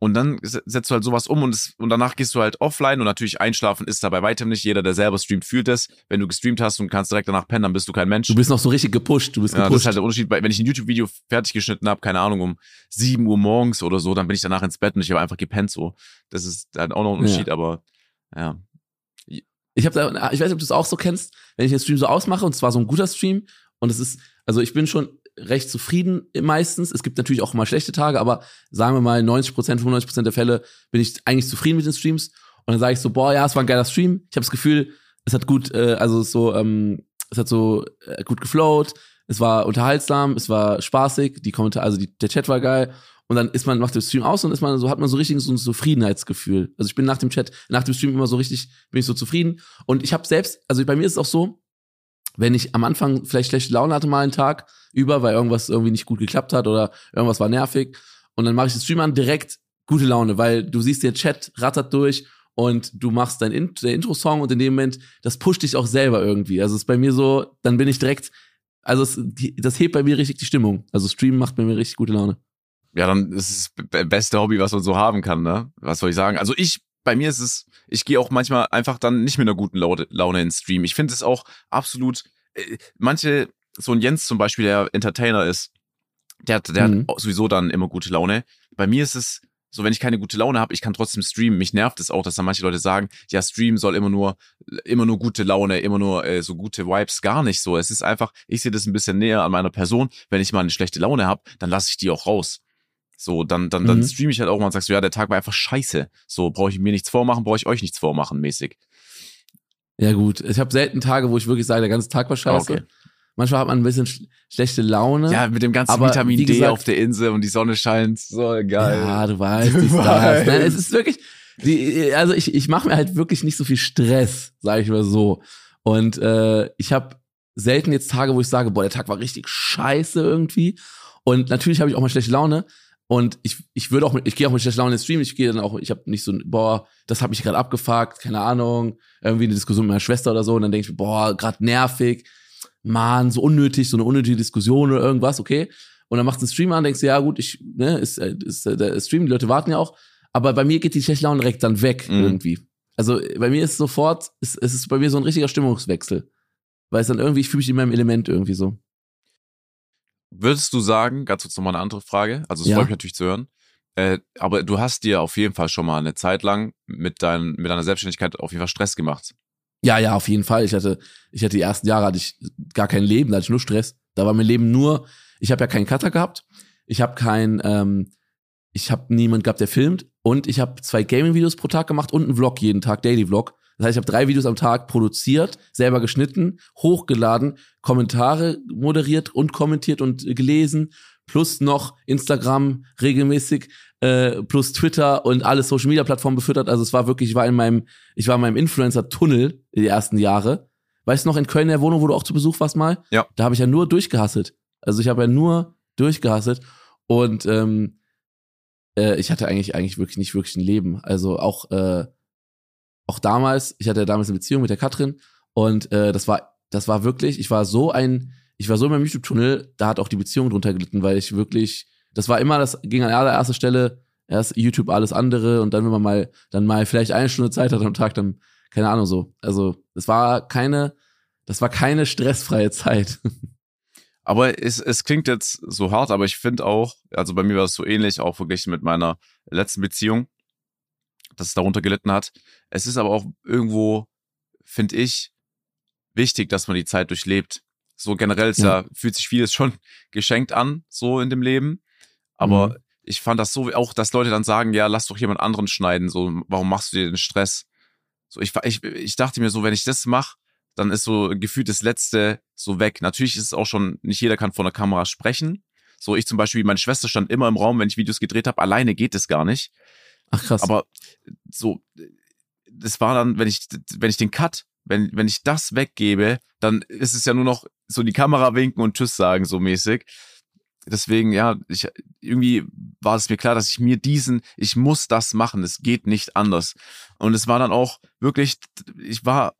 Und dann se- setzt du halt sowas um und, es, und danach gehst du halt offline und natürlich einschlafen ist da bei weitem nicht. Jeder, der selber streamt, fühlt es. Wenn du gestreamt hast und kannst direkt danach pennen, dann bist du kein Mensch. Du bist noch so richtig gepusht, du bist Ja, das gepusht. ist halt der Unterschied. Wenn ich ein YouTube-Video fertig geschnitten habe, keine Ahnung, um 7 Uhr morgens oder so, dann bin ich danach ins Bett und ich habe einfach gepennt so. Das ist halt auch noch ein Unterschied, aber ja. Ich habe da, ich weiß nicht, ob du es auch so kennst, wenn ich den Stream so ausmache und es war so ein guter Stream und es ist, also ich bin schon recht zufrieden meistens. Es gibt natürlich auch mal schlechte Tage, aber sagen wir mal 90% 95% der Fälle bin ich eigentlich zufrieden mit den Streams und dann sage ich so, boah, ja, es war ein geiler Stream. Ich habe das Gefühl, es hat gut, äh, also so, ähm, es hat so äh, gut geflowt, es war unterhaltsam, es war spaßig, die Kommentare, also die, der Chat war geil. Und dann ist man, macht der Stream aus und ist man so, hat man so richtig so ein Zufriedenheitsgefühl. Also ich bin nach dem Chat, nach dem Stream immer so richtig, bin ich so zufrieden. Und ich habe selbst, also bei mir ist es auch so, wenn ich am Anfang vielleicht schlechte Laune hatte mal einen Tag über, weil irgendwas irgendwie nicht gut geklappt hat oder irgendwas war nervig. Und dann mache ich den Stream an, direkt gute Laune, weil du siehst, der Chat rattert durch und du machst dein In Intro-Song und in dem Moment, das pusht dich auch selber irgendwie. Also es ist bei mir so, dann bin ich direkt, also es, das hebt bei mir richtig die Stimmung. Also Stream macht bei mir richtig gute Laune. Ja, dann ist es das beste Hobby, was man so haben kann, ne? Was soll ich sagen? Also ich, bei mir ist es, ich gehe auch manchmal einfach dann nicht mit einer guten Laune, Laune ins Stream. Ich finde es auch absolut, äh, manche, so ein Jens zum Beispiel, der Entertainer ist, der hat, der Mhm. hat sowieso dann immer gute Laune. Bei mir ist es so, wenn ich keine gute Laune habe, ich kann trotzdem streamen. Mich nervt es auch, dass dann manche Leute sagen, ja, Stream soll immer nur, immer nur gute Laune, immer nur äh, so gute Vibes, gar nicht so. Es ist einfach, ich sehe das ein bisschen näher an meiner Person. Wenn ich mal eine schlechte Laune habe, dann lasse ich die auch raus. So, dann, dann, dann Mhm. streame ich halt auch mal und sagst so, ja, der Tag war einfach scheiße. So, brauche ich mir nichts vormachen, brauche ich euch nichts vormachen, mäßig. Ja gut, ich habe selten Tage, wo ich wirklich sage, der ganze Tag war scheiße. Okay. Manchmal hat man ein bisschen sch schlechte Laune. Ja, mit dem ganzen Aber Vitamin D gesagt- auf der Insel und die Sonne scheint. So geil. Ja, du weißt, Du das. weißt. Nein, es ist wirklich, die, also ich, ich mache mir halt wirklich nicht so viel Stress, sage ich mal so. Und äh, ich habe selten jetzt Tage, wo ich sage, boah, der Tag war richtig scheiße irgendwie. Und natürlich habe ich auch mal schlechte Laune. Und ich, ich würde auch mit, ich gehe auch mit schlechter Laune ins Stream. Ich gehe dann auch, ich habe nicht so, boah, das hat mich gerade abgefuckt, keine Ahnung, irgendwie eine Diskussion mit meiner Schwester oder so. Und dann denke ich, mir, boah, gerade nervig, Mann, so unnötig, so eine unnötige Diskussion oder irgendwas, okay. Und dann machst du einen Stream an, denkst du, ja gut, ich, ne, ist, äh, ist äh, der Stream, die Leute warten ja auch. Aber bei mir geht die schlechte Laune direkt dann weg Mhm. irgendwie. Also bei mir ist sofort, es, es ist bei mir so ein richtiger Stimmungswechsel. Weil es dann irgendwie, ich fühle mich in meinem Element irgendwie so. Würdest du sagen, ganz kurz nochmal eine andere Frage, also es Ja. freut mich natürlich zu hören, äh, aber du hast dir auf jeden Fall schon mal eine Zeit lang mit, dein, mit deiner Selbstständigkeit auf jeden Fall Stress gemacht. Ja, ja, auf jeden Fall. Ich hatte, ich hatte die ersten Jahre hatte ich gar kein Leben, da hatte ich nur Stress. Da war mein Leben nur, ich habe ja keinen Cutter gehabt, ich habe kein, ähm, ich habe niemand gehabt, der filmt und ich habe zwei Gaming-Videos pro Tag gemacht und einen Vlog jeden Tag, Daily Vlog. Das heißt, ich habe drei Videos am Tag produziert, selber geschnitten, hochgeladen, Kommentare moderiert und kommentiert und gelesen, plus noch Instagram regelmäßig, äh, plus Twitter und alle Social Media Plattformen befüttert. Also es war wirklich, ich war in meinem, ich war in meinem Influencer-Tunnel die ersten Jahre. Weißt du noch, in Köln in der Wohnung, wo du auch zu Besuch warst mal? Ja. Da habe ich ja nur durchgehasselt. Also ich habe ja nur durchgehasselt und ähm, äh, ich hatte eigentlich eigentlich wirklich nicht wirklich ein Leben. Also auch äh, auch damals, ich hatte ja damals eine Beziehung mit der Katrin und äh, das war das war wirklich, ich war so ein ich war so in meinem YouTube-Tunnel, da hat auch die Beziehung drunter gelitten, weil ich wirklich, das war immer, das ging an allererster Stelle, erst YouTube, alles andere und dann, wenn man mal, dann mal vielleicht eine Stunde Zeit hat am Tag, dann, keine Ahnung so. Also, es war keine, das war keine stressfreie Zeit. Aber es, es klingt jetzt so hart, aber ich finde auch, also bei mir war es so ähnlich, auch verglichen mit meiner letzten Beziehung, dass es darunter gelitten hat. Es ist aber auch irgendwo, finde ich, wichtig, dass man die Zeit durchlebt. So generell ist ja. ja, fühlt sich vieles schon geschenkt an, so in dem Leben. Aber mhm. ich fand das so, auch, dass Leute dann sagen, ja, lass doch jemand anderen schneiden, so, warum machst du dir den Stress? So, ich, ich, ich dachte mir so, wenn ich das mache, dann ist so gefühlt das Letzte so weg. Natürlich ist es auch schon, nicht jeder kann vor einer Kamera sprechen. So, ich zum Beispiel, meine Schwester stand immer im Raum, wenn ich Videos gedreht habe, alleine geht es gar nicht. Ach krass. Aber so, das war dann, wenn ich, wenn ich den Cut wenn, wenn ich das weggebe, dann ist es ja nur noch so die Kamera winken und Tschüss sagen, so mäßig. Deswegen, ja, ich, irgendwie war es mir klar, dass ich mir diesen, ich muss das machen, es geht nicht anders. Und es war dann auch wirklich, ich war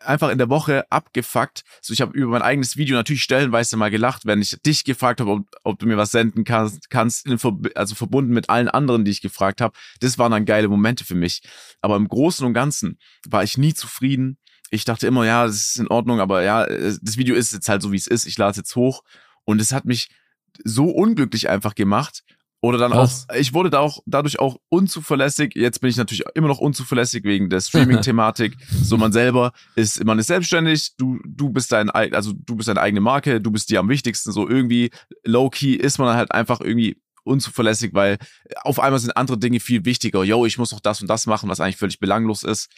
einfach in der Woche abgefuckt. So, ich habe über mein eigenes Video natürlich stellenweise mal gelacht, wenn ich dich gefragt habe, ob, ob du mir was senden kannst, kannst in, also verbunden mit allen anderen, die ich gefragt habe. Das waren dann geile Momente für mich. Aber im Großen und Ganzen war ich nie zufrieden ich dachte immer, ja, das ist in Ordnung, aber ja, das Video ist jetzt halt so, wie es ist. Ich lade es jetzt hoch. Und es hat mich so unglücklich einfach gemacht. Oder dann Was? auch, ich wurde da auch dadurch auch unzuverlässig. Jetzt bin ich natürlich immer noch unzuverlässig wegen der Streaming-Thematik. so man selber ist, man ist selbstständig, du, du bist dein, also du bist deine eigene Marke, du bist dir am wichtigsten. So irgendwie low-key ist man halt einfach irgendwie unzuverlässig, weil auf einmal sind andere Dinge viel wichtiger. Yo, ich muss noch das und das machen, was eigentlich völlig belanglos ist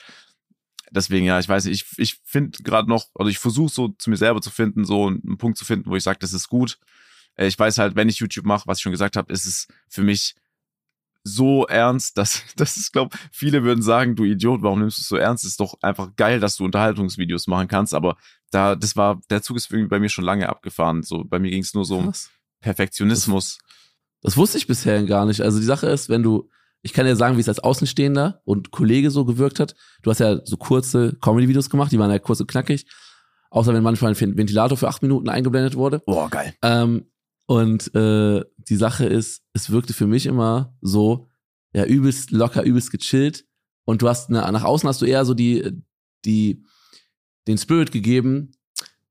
deswegen, ja, ich weiß nicht, ich, ich finde gerade noch, oder ich versuche so zu mir selber zu finden, so einen Punkt zu finden, wo ich sage, das ist gut. Äh, ich weiß halt, wenn ich YouTube mache, was ich schon gesagt habe, ist es für mich so ernst, dass das ist, glaube viele würden sagen, du Idiot, warum nimmst du es so ernst? Es ist doch einfach geil, dass du Unterhaltungsvideos machen kannst, aber da, das war, der Zug ist irgendwie bei mir schon lange abgefahren. So, bei mir ging es nur so um Perfektionismus. Das, das wusste ich bisher gar nicht. Also die Sache ist, wenn du, ich kann ja sagen, wie es als Außenstehender und Kollege so gewirkt hat. Du hast ja so kurze Comedy-Videos gemacht, die waren ja kurz und knackig. Außer wenn manchmal ein Ventilator für acht Minuten eingeblendet wurde. Boah, geil. Ähm, und äh, die Sache ist, es wirkte für mich immer so, ja, übelst locker, übelst gechillt. Und du hast, na, nach außen hast du eher so die, die, den Spirit gegeben,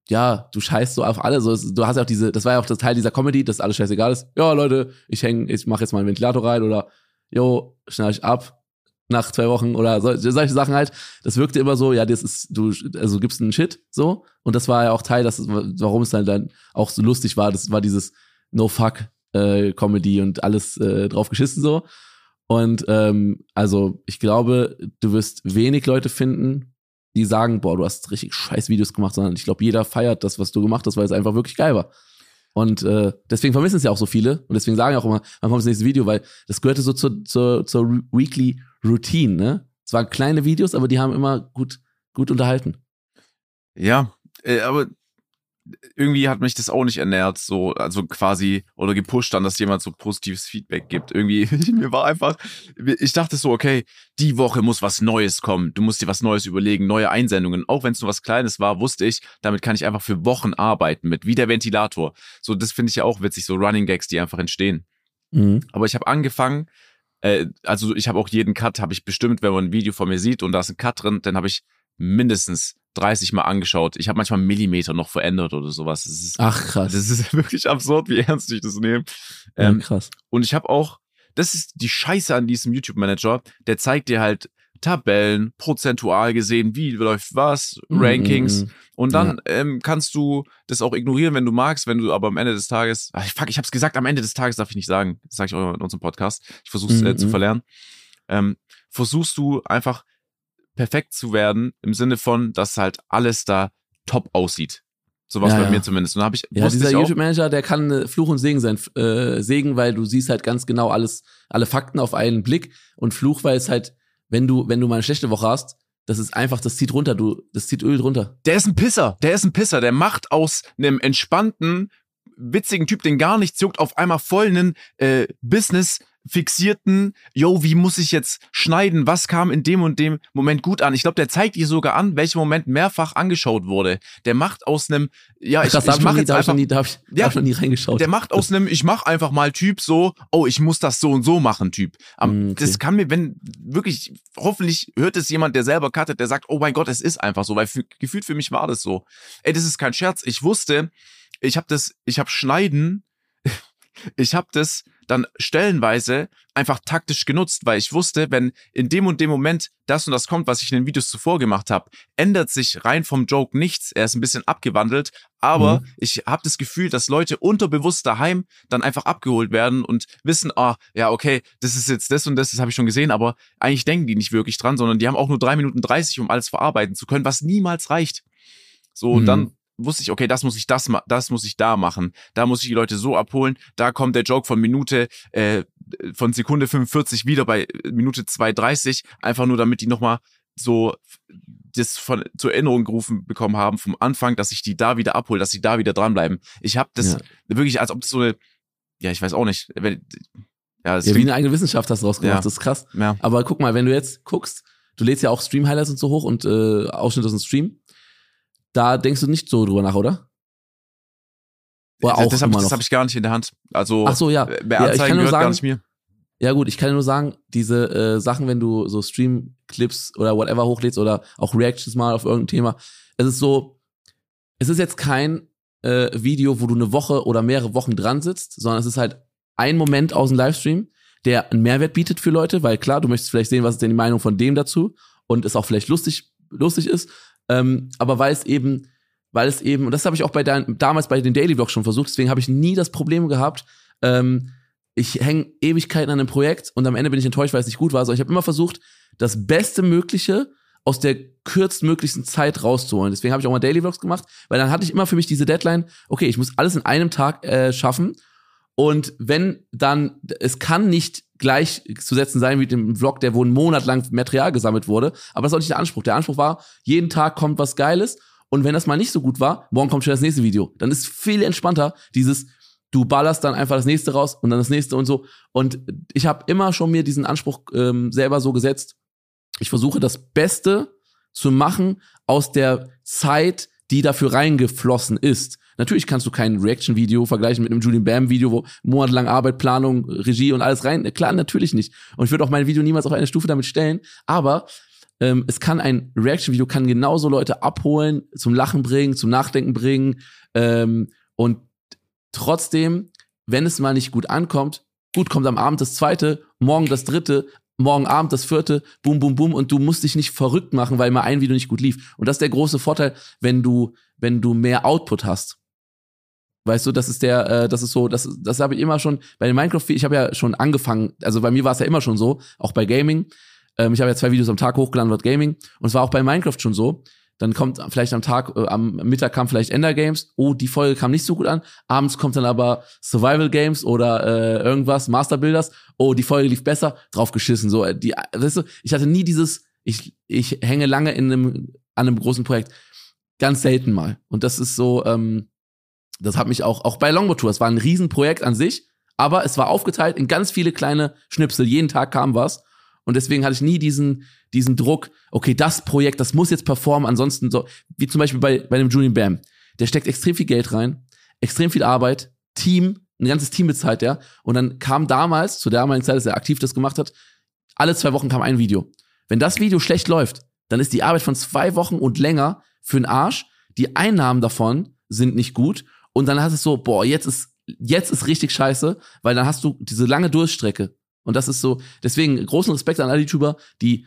ja, du scheißt so auf alle. So, du hast ja auch diese, das war ja auch das Teil dieser Comedy, dass alles scheißegal ist. Ja, Leute, ich häng, ich mache jetzt mal einen Ventilator rein oder yo, schneide ich ab nach zwei Wochen oder so, solche Sachen halt. Das wirkte immer so, ja, das ist, du, also gibst einen Shit, so. Und das war ja auch Teil, das, warum es dann, dann auch so lustig war. Das war dieses No-Fuck, äh, Comedy und alles äh, drauf geschissen so. Und ähm, also ich glaube, du wirst wenig Leute finden, die sagen, boah, du hast richtig scheiß Videos gemacht, sondern ich glaube, jeder feiert das, was du gemacht hast, weil es einfach wirklich geil war. Und äh, deswegen vermissen es ja auch so viele. Und deswegen sagen auch immer, wann kommt das nächste Video, weil das gehörte so zur, zur, zur Weekly Routine, ne? Es waren kleine Videos, aber die haben immer gut, gut unterhalten. Ja, äh, aber irgendwie hat mich das auch nicht ernährt, so, also quasi, oder gepusht dann, dass jemand so positives Feedback gibt. Irgendwie, mir war einfach, ich dachte so, okay, die Woche muss was Neues kommen. Du musst dir was Neues überlegen, neue Einsendungen. Auch wenn es nur was Kleines war, wusste ich, damit kann ich einfach für Wochen arbeiten mit, wie der Ventilator. So, das finde ich ja auch witzig, so Running Gags, die einfach entstehen. Mhm. Aber ich habe angefangen, äh, also ich habe auch jeden Cut, habe ich bestimmt, wenn man ein Video von mir sieht und da ist ein Cut drin, dann habe ich mindestens 30 Mal angeschaut. Ich habe manchmal Millimeter noch verändert oder sowas. Ist, Ach krass. Das ist wirklich absurd, wie ernst ich das nehme. Ähm, ja, krass. Und ich habe auch, das ist die Scheiße an diesem YouTube-Manager, der zeigt dir halt Tabellen, prozentual gesehen, wie läuft was, Mhm, Rankings. mhm. Und dann ähm, kannst du das auch ignorieren, wenn du magst, wenn du aber am Ende des Tages, ach, fuck, ich hab's gesagt, am Ende des Tages darf ich nicht sagen, das sage ich auch in unserem Podcast, ich versuche äh, Mhm, zu mhm. verlernen, ähm, versuchst du einfach perfekt zu werden, im Sinne von, dass halt alles da top aussieht. So was Ja, bei ja. mir zumindest. Und dann hab ich, Ja, dieser YouTube-Manager, der kann äh, Fluch und Segen sein. Äh, Segen, weil du siehst halt ganz genau alles, alle Fakten auf einen Blick. Und Fluch, weil es halt, wenn du, wenn du mal eine schlechte Woche hast, das ist einfach, das zieht runter, du, das zieht Öl drunter. der ist ein Pisser, der ist ein Pisser, der macht aus einem entspannten, witzigen Typ, den gar nichts juckt, auf einmal voll einen äh, Business fixierten, yo, wie muss ich jetzt schneiden, was kam in dem und dem Moment gut an. Ich glaube, der zeigt dir sogar an, welcher Moment mehrfach angeschaut wurde. Der macht aus einem, ja, ich, Krass, hab ich mache jetzt ich einfach, nie, da ich, Ja. hab ich noch nie reingeschaut. der macht aus einem, ich mach einfach mal Typ so, oh, ich muss das so und so machen Typ. Am, Mm, okay. Das kann mir, wenn wirklich, hoffentlich hört es jemand, der selber cuttet, der sagt, oh mein Gott, es ist einfach so, weil für, gefühlt für mich war das so. Ey, das ist kein Scherz. Ich wusste, ich habe das, ich habe Schneiden, ich habe das dann stellenweise einfach taktisch genutzt, weil ich wusste, wenn in dem und dem Moment das und das kommt, was ich in den Videos zuvor gemacht habe, ändert sich rein vom Joke nichts. Er ist ein bisschen abgewandelt, aber Mhm. ich habe das Gefühl, dass Leute unterbewusst daheim dann einfach abgeholt werden und wissen, ah, ja, okay, das ist jetzt das und das, das habe ich schon gesehen, aber eigentlich denken die nicht wirklich dran, sondern die haben auch nur drei Minuten 30, um alles verarbeiten zu können, was niemals reicht. So, und Mhm. dann wusste ich, okay, das muss ich das, das muss ich da machen. Da muss ich die Leute so abholen. Da kommt der Joke von Minute, äh, von Sekunde 45 wieder bei äh, Minute 2,30. Einfach nur, damit die nochmal so das von zur Erinnerung gerufen bekommen haben vom Anfang, dass ich die da wieder abhole, dass sie da wieder dranbleiben. Ich habe das Ja. wirklich, als ob das so eine, ja, ich weiß auch nicht, wenn, ja, ja, wie eine eigene Wissenschaft hast du rausgemacht, Ja. das ist krass. ja, Aber guck mal, wenn du jetzt guckst, du lädst ja auch Stream-Highlights und so hoch und äh, Ausschnitte aus dem Stream, da denkst du nicht so drüber nach, oder? Oder auch das habe das noch? hab ich gar nicht in der Hand. Also, Ach so, ja. äh, ja wer ich Anzeigen kann nur gehört gar sagen, nicht mir. Ja gut, ich kann nur sagen, diese äh, Sachen, wenn du so Stream-Clips oder whatever hochlädst oder auch Reactions mal auf irgendein Thema, es ist so, es ist jetzt kein äh, Video, wo du eine Woche oder mehrere Wochen dran sitzt, sondern es ist halt ein Moment aus dem Livestream, der einen Mehrwert bietet für Leute, weil klar, du möchtest vielleicht sehen, was ist denn die Meinung von dem dazu und es auch vielleicht lustig, lustig ist, ähm, aber weil es eben, weil es eben, und das habe ich auch bei dein, damals bei den Daily Vlogs schon versucht, deswegen habe ich nie das Problem gehabt, ähm, ich hänge Ewigkeiten an einem Projekt und am Ende bin ich enttäuscht, weil es nicht gut war. Also ich habe immer versucht, das Beste Mögliche aus der kürztmöglichsten Zeit rauszuholen. Deswegen habe ich auch mal Daily Vlogs gemacht, weil dann hatte ich immer für mich diese Deadline, okay, ich muss alles in einem Tag äh, schaffen. Und wenn dann, es kann nicht gleichzusetzen sein wie dem Vlog, der wo einen Monat lang Material gesammelt wurde, aber das auch nicht der Anspruch. Der Anspruch war, jeden Tag kommt was Geiles und wenn das mal nicht so gut war, morgen kommt schon das nächste Video. Dann ist viel entspannter dieses, du ballerst dann einfach das nächste raus und dann das nächste und so. Und ich habe immer schon mir diesen Anspruch ähm, selber so gesetzt. Ich versuche das Beste zu machen aus der Zeit, die dafür reingeflossen ist. Natürlich kannst du kein Reaction-Video vergleichen mit einem Julian Bam-Video, wo monatelang Arbeit, Planung, Regie und alles rein. Klar, natürlich nicht. Und ich würde auch mein Video niemals auf eine Stufe damit stellen. Aber ähm, es kann ein Reaction-Video kann genauso Leute abholen, zum Lachen bringen, zum Nachdenken bringen. Ähm, und trotzdem, wenn es mal nicht gut ankommt, gut kommt am Abend das zweite, morgen das dritte, morgen Abend das vierte, boom, boom, boom, und du musst dich nicht verrückt machen, weil mal ein Video nicht gut lief. Und das ist der große Vorteil, wenn du, wenn du mehr Output hast. Weißt du, das ist der, äh, das ist so, das, das habe ich immer schon, bei den Minecraft, ich habe ja schon angefangen, also bei mir war es ja immer schon so, auch bei Gaming. Ähm, ich habe ja zwei Videos am Tag hochgeladen, wird Gaming. Und es war auch bei Minecraft schon so. Dann kommt vielleicht am Tag, äh, am Mittag kam vielleicht Ender Games. Oh, die Folge kam nicht so gut an. Abends kommt dann aber Survival Games oder äh, irgendwas, Master Builders. Oh, die Folge lief besser, drauf geschissen. So, die, weißt du, ich hatte nie dieses, ich, ich hänge lange in einem, an einem großen Projekt. Ganz selten mal. Und das ist so, ähm, das hat mich auch, auch bei Longboard Tour, es war ein Riesenprojekt an sich, aber es war aufgeteilt in ganz viele kleine Schnipsel. Jeden Tag kam was. Und deswegen hatte ich nie diesen, diesen Druck, okay, das Projekt, das muss jetzt performen, ansonsten so, wie zum Beispiel bei, bei dem Julian Bam. Der steckt extrem viel Geld rein, extrem viel Arbeit, Team, ein ganzes Team bezahlt der. Und dann kam damals, zu der damaligen Zeit, dass er aktiv das gemacht hat, alle zwei Wochen kam ein Video. Wenn das Video schlecht läuft, dann ist die Arbeit von zwei Wochen und länger für den Arsch. Die Einnahmen davon sind nicht gut. Und dann hast du so, boah, jetzt ist, jetzt ist richtig scheiße, weil dann hast du diese lange Durststrecke. Und das ist so, deswegen großen Respekt an alle YouTuber, die,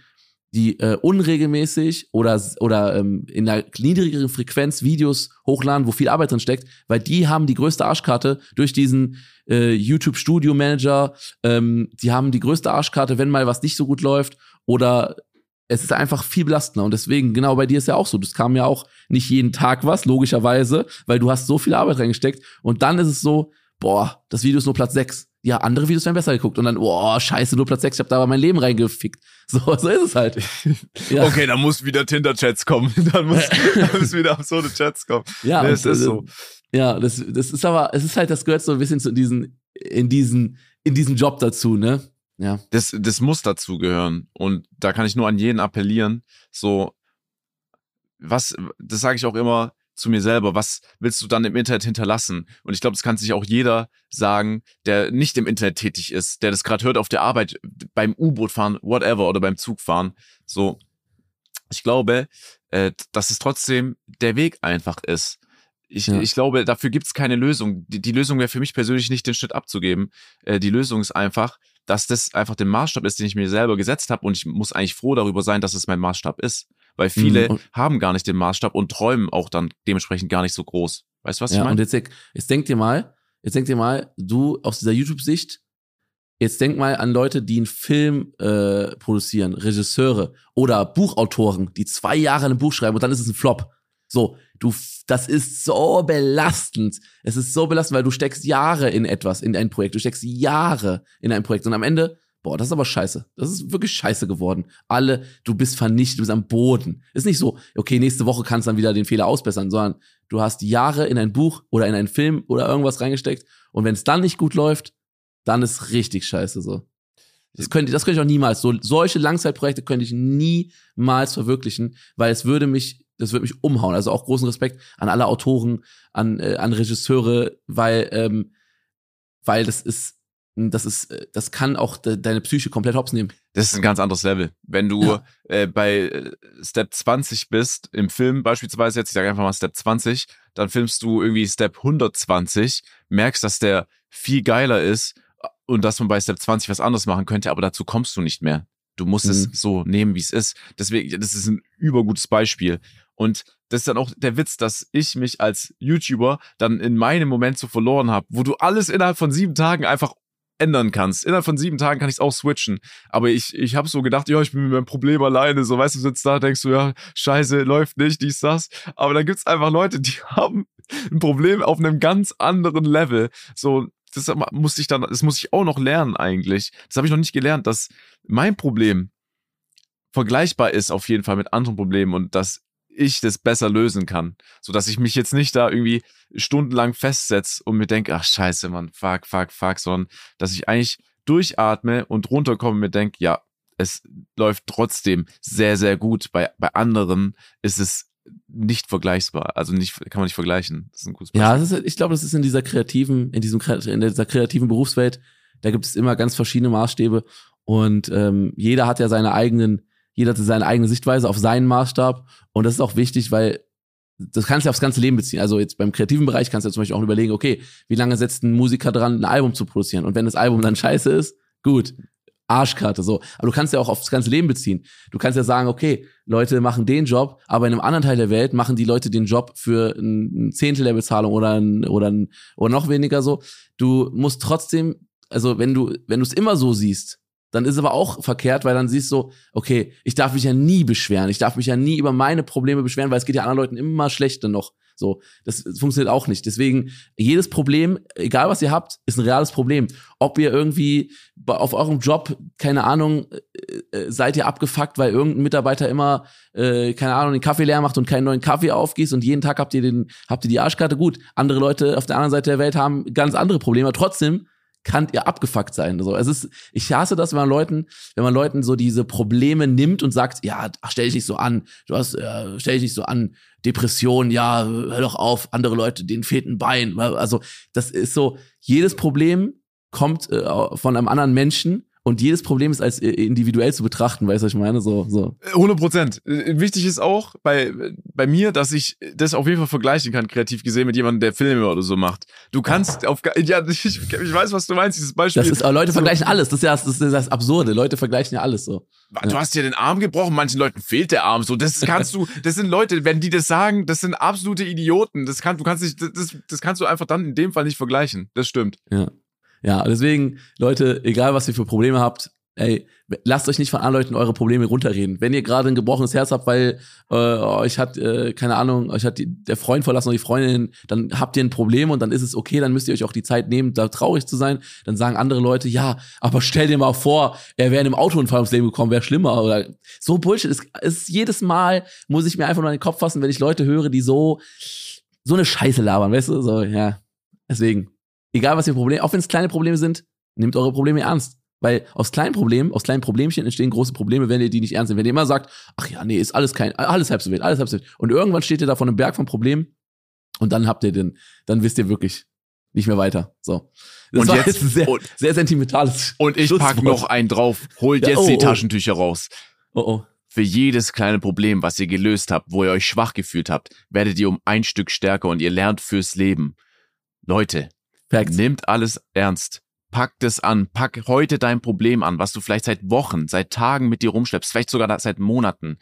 die äh, unregelmäßig oder, oder ähm, in einer niedrigeren Frequenz Videos hochladen, wo viel Arbeit drin steckt, weil die haben die größte Arschkarte durch diesen äh, YouTube Studio Manager, ähm, die haben die größte Arschkarte, wenn mal was nicht so gut läuft oder es ist einfach viel belastender und deswegen, genau bei dir ist ja auch so, das kam ja auch nicht jeden Tag was, logischerweise, weil du hast so viel Arbeit reingesteckt und dann ist es so, boah, das Video ist nur Platz 6 ja, andere Videos werden besser geguckt und dann, oh, scheiße, nur Platz 6, ich hab da aber mein Leben reingefickt. So, so ist es halt. Ja. Okay, dann muss wieder Tinder-Chats kommen. Dann muss, dann muss wieder absurde Chats kommen. Ja, nee, das ist so. Ja, das, das ist aber, es ist halt, das gehört so ein bisschen zu diesen, in diesen, in diesen Job dazu, ne? Ja. Das, das muss dazu gehören. Und da kann ich nur an jeden appellieren, so, was, das sage ich auch immer, zu mir selber, was willst du dann im Internet hinterlassen? Und ich glaube, das kann sich auch jeder sagen, der nicht im Internet tätig ist, der das gerade hört auf der Arbeit, beim U-Boot fahren, whatever, oder beim Zug fahren. So, ich glaube, äh, dass es trotzdem der Weg einfach ist. Ich, ja. ich glaube, dafür gibt es keine Lösung. Die, die Lösung wäre für mich persönlich nicht, den Schritt abzugeben. Äh, die Lösung ist einfach, dass das einfach der Maßstab ist, den ich mir selber gesetzt habe und ich muss eigentlich froh darüber sein, dass es mein Maßstab ist weil viele mhm. haben gar nicht den Maßstab und träumen auch dann dementsprechend gar nicht so groß. Weißt du, was ja, ich meine? Und jetzt, jetzt denk dir mal, jetzt denk dir mal, du aus dieser YouTube-Sicht, jetzt denk mal an Leute, die einen Film äh, produzieren, Regisseure oder Buchautoren, die zwei Jahre ein Buch schreiben und dann ist es ein Flop. So, du, das ist so belastend. Es ist so belastend, weil du steckst Jahre in etwas, in ein Projekt. Du steckst Jahre in ein Projekt und am Ende boah, das ist aber scheiße. Das ist wirklich scheiße geworden. Alle, du bist vernichtet, du bist am Boden. Ist nicht so, okay, nächste Woche kannst du dann wieder den Fehler ausbessern, sondern du hast Jahre in ein Buch oder in einen Film oder irgendwas reingesteckt und wenn es dann nicht gut läuft, dann ist richtig scheiße so. Das könnte, das könnte ich auch niemals. So, solche Langzeitprojekte könnte ich niemals verwirklichen, weil es würde mich, das würde mich umhauen. Also auch großen Respekt an alle Autoren, an, äh, an Regisseure, weil, ähm, weil das ist, das ist, äh, das kann auch de deine Psyche komplett hops nehmen. Das ist ein ganz anderes Level. Wenn du ja. äh, bei äh, Step 20 bist, im Film beispielsweise, jetzt ich sage einfach mal Step 20, dann filmst du irgendwie Step 120, merkst, dass der viel geiler ist und dass man bei Step 20 was anderes machen könnte, aber dazu kommst du nicht mehr. Du musst mhm. es so nehmen, wie es ist. Deswegen, das ist ein übergutes Beispiel. Und das ist dann auch der Witz, dass ich mich als YouTuber dann in meinem Moment so verloren habe, wo du alles innerhalb von sieben Tagen einfach ändern kannst. Innerhalb von sieben Tagen kann ich es auch switchen. Aber ich, ich habe so gedacht, ja, ich bin mit meinem Problem alleine. So, weißt du, sitzt da, denkst du, ja, scheiße, läuft nicht, dies, das. Aber dann gibt's einfach Leute, die haben ein Problem auf einem ganz anderen Level. So, das muss ich dann, das muss ich auch noch lernen eigentlich. Das habe ich noch nicht gelernt, dass mein Problem vergleichbar ist auf jeden Fall mit anderen Problemen und dass ich das besser lösen kann. So dass ich mich jetzt nicht da irgendwie stundenlang festsetze und mir denke, ach scheiße, Mann, fuck, fuck, fuck, sondern dass ich eigentlich durchatme und runterkomme und mir denke, ja, es läuft trotzdem sehr, sehr gut. Bei, bei anderen ist es nicht vergleichbar. Also nicht, kann man nicht vergleichen. Das ist ein gutes Beispiel. Ja, ist, ich glaube, das ist in dieser kreativen, in diesem, in dieser kreativen Berufswelt, da gibt es immer ganz verschiedene Maßstäbe und ähm, jeder hat ja seine eigenen jeder hat seine eigene Sichtweise auf seinen Maßstab. Und das ist auch wichtig, weil das kannst du aufs ganze Leben beziehen. Also jetzt beim kreativen Bereich kannst du ja zum Beispiel auch überlegen, okay, wie lange setzt ein Musiker dran, ein Album zu produzieren? Und wenn das Album dann scheiße ist, gut, Arschkarte, so. Aber du kannst ja auch aufs ganze Leben beziehen. Du kannst ja sagen, okay, Leute machen den Job, aber in einem anderen Teil der Welt machen die Leute den Job für ein Zehntel der Bezahlung oder ein, oder ein, oder noch weniger so. Du musst trotzdem, also wenn du, wenn du es immer so siehst, dann ist es aber auch verkehrt, weil dann siehst du, okay, ich darf mich ja nie beschweren, ich darf mich ja nie über meine Probleme beschweren, weil es geht ja anderen Leuten immer schlechter noch. So, das, das funktioniert auch nicht. Deswegen, jedes Problem, egal was ihr habt, ist ein reales Problem. Ob ihr irgendwie auf eurem Job, keine Ahnung, äh, äh, seid ihr abgefuckt, weil irgendein Mitarbeiter immer, äh, keine Ahnung, den Kaffee leer macht und keinen neuen Kaffee aufgießt und jeden Tag habt ihr den, habt ihr die Arschkarte. Gut, andere Leute auf der anderen Seite der Welt haben ganz andere Probleme. Trotzdem kann ihr abgefuckt sein. So, es ist, ich hasse das, wenn man Leuten, wenn man Leuten so diese Probleme nimmt und sagt, ja, ach, stell dich nicht so an, du hast, äh, stell dich nicht so an, Depression, ja, hör doch auf, andere Leute, denen fehlt ein Bein. Also, das ist so, jedes Problem kommt äh, von einem anderen Menschen und jedes Problem ist als äh, individuell zu betrachten, weißt du, was ich meine? So, so. 100 Prozent. Äh, wichtig ist auch bei, bei mir, dass ich das auf jeden Fall vergleichen kann, kreativ gesehen, mit jemandem, der Filme oder so macht. Du kannst auf, ja, ich, ich weiß, was du meinst, dieses Beispiel. Das ist, Leute so. vergleichen alles. Das ist ja das, ist das Absurde. Leute vergleichen ja alles so. Du ja. hast ja den Arm gebrochen, manchen Leuten fehlt der Arm so. Das kannst du, das sind Leute, wenn die das sagen, das sind absolute Idioten. Das kann, du kannst nicht, das, das kannst du einfach dann in dem Fall nicht vergleichen. Das stimmt. Ja. Ja, deswegen, Leute, egal was ihr für Probleme habt, ey, lasst euch nicht von anderen Leuten eure Probleme runterreden. Wenn ihr gerade ein gebrochenes Herz habt, weil äh, euch hat, äh, keine Ahnung, euch hat die, der Freund verlassen oder die Freundin, dann habt ihr ein Problem und dann ist es okay, dann müsst ihr euch auch die Zeit nehmen, da traurig zu sein. Dann sagen andere Leute, ja, aber stell dir mal vor, er wäre in einem Autounfall ums Leben gekommen, wäre schlimmer. Oder so Bullshit. Es ist jedes Mal, muss ich mir einfach nur an den Kopf fassen, wenn ich Leute höre, die so, so eine Scheiße labern, weißt du? So, ja. Deswegen, egal was ihr Probleme, auch wenn es kleine Probleme sind, nehmt eure Probleme ernst. Weil aus kleinen Problemen, aus kleinen Problemchen entstehen große Probleme, wenn ihr die nicht ernst nehmt. Wenn ihr immer sagt, ach ja, nee, ist alles kein, alles halb so wild, alles halb so wild. Und irgendwann steht ihr da vor einem Berg von Problemen und dann habt ihr den, dann wisst ihr wirklich nicht mehr weiter. So. Das und jetzt, sehr, und, sehr sentimentales. Und ich pack noch einen drauf. Holt ja, jetzt oh, die oh. Taschentücher raus. Oh oh. Für jedes kleine Problem, was ihr gelöst habt, wo ihr euch schwach gefühlt habt, werdet ihr um ein Stück stärker und ihr lernt fürs Leben. Leute, Facts. nehmt alles ernst. Pack es an, pack heute dein Problem an, was du vielleicht seit Wochen, seit Tagen mit dir rumschleppst, vielleicht sogar seit Monaten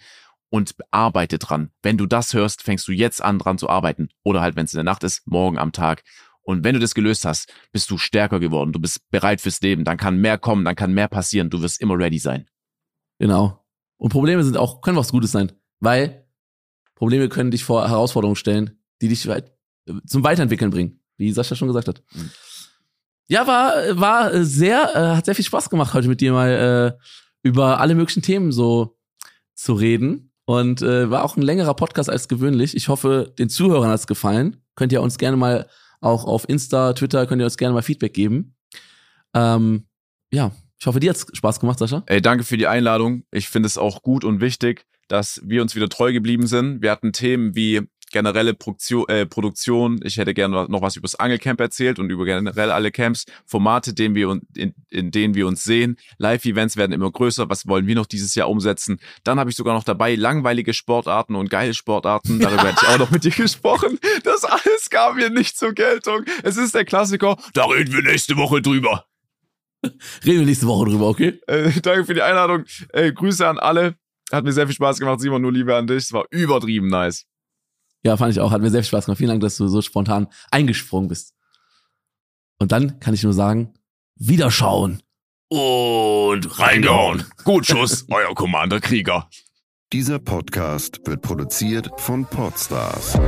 und arbeite dran. Wenn du das hörst, fängst du jetzt an dran zu arbeiten. Oder halt, wenn es in der Nacht ist, morgen am Tag. Und wenn du das gelöst hast, bist du stärker geworden, du bist bereit fürs Leben, dann kann mehr kommen, dann kann mehr passieren, du wirst immer ready sein. Genau. Und Probleme sind auch, können was Gutes sein, weil Probleme können dich vor Herausforderungen stellen, die dich weit, zum Weiterentwickeln bringen, wie Sascha schon gesagt hat. Mhm. Ja, war, war sehr, äh, hat sehr viel Spaß gemacht, heute mit dir mal äh, über alle möglichen Themen so zu reden. Und äh, war auch ein längerer Podcast als gewöhnlich. Ich hoffe, den Zuhörern hat es gefallen. Könnt ihr uns gerne mal auch auf Insta, Twitter, könnt ihr uns gerne mal Feedback geben. Ähm, ja, ich hoffe, dir hat's Spaß gemacht, Sascha. Ey, danke für die Einladung. Ich finde es auch gut und wichtig, dass wir uns wieder treu geblieben sind. Wir hatten Themen wie generelle Produktion, äh, Produktion. Ich hätte gerne noch was über das Angelcamp erzählt und über generell alle Camps, Formate, denen wir, in, in denen wir uns sehen. Live-Events werden immer größer. Was wollen wir noch dieses Jahr umsetzen? Dann habe ich sogar noch dabei langweilige Sportarten und geile Sportarten. Darüber hätte ich auch noch mit dir gesprochen. Das alles kam mir nicht zur Geltung. Es ist der Klassiker. Da reden wir nächste Woche drüber. Reden wir nächste Woche drüber, okay? Äh, danke für die Einladung. Äh, Grüße an alle. Hat mir sehr viel Spaß gemacht. Simon, nur Liebe an dich. Es war übertrieben nice. Ja, fand ich auch. Hat mir sehr viel Spaß gemacht. Vielen Dank, dass du so spontan eingesprungen bist. Und dann kann ich nur sagen, Wiederschauen. Und reingehauen. Gut Schuss, euer Commander Krieger. Dieser Podcast wird produziert von Podstars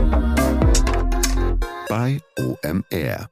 bei OMR.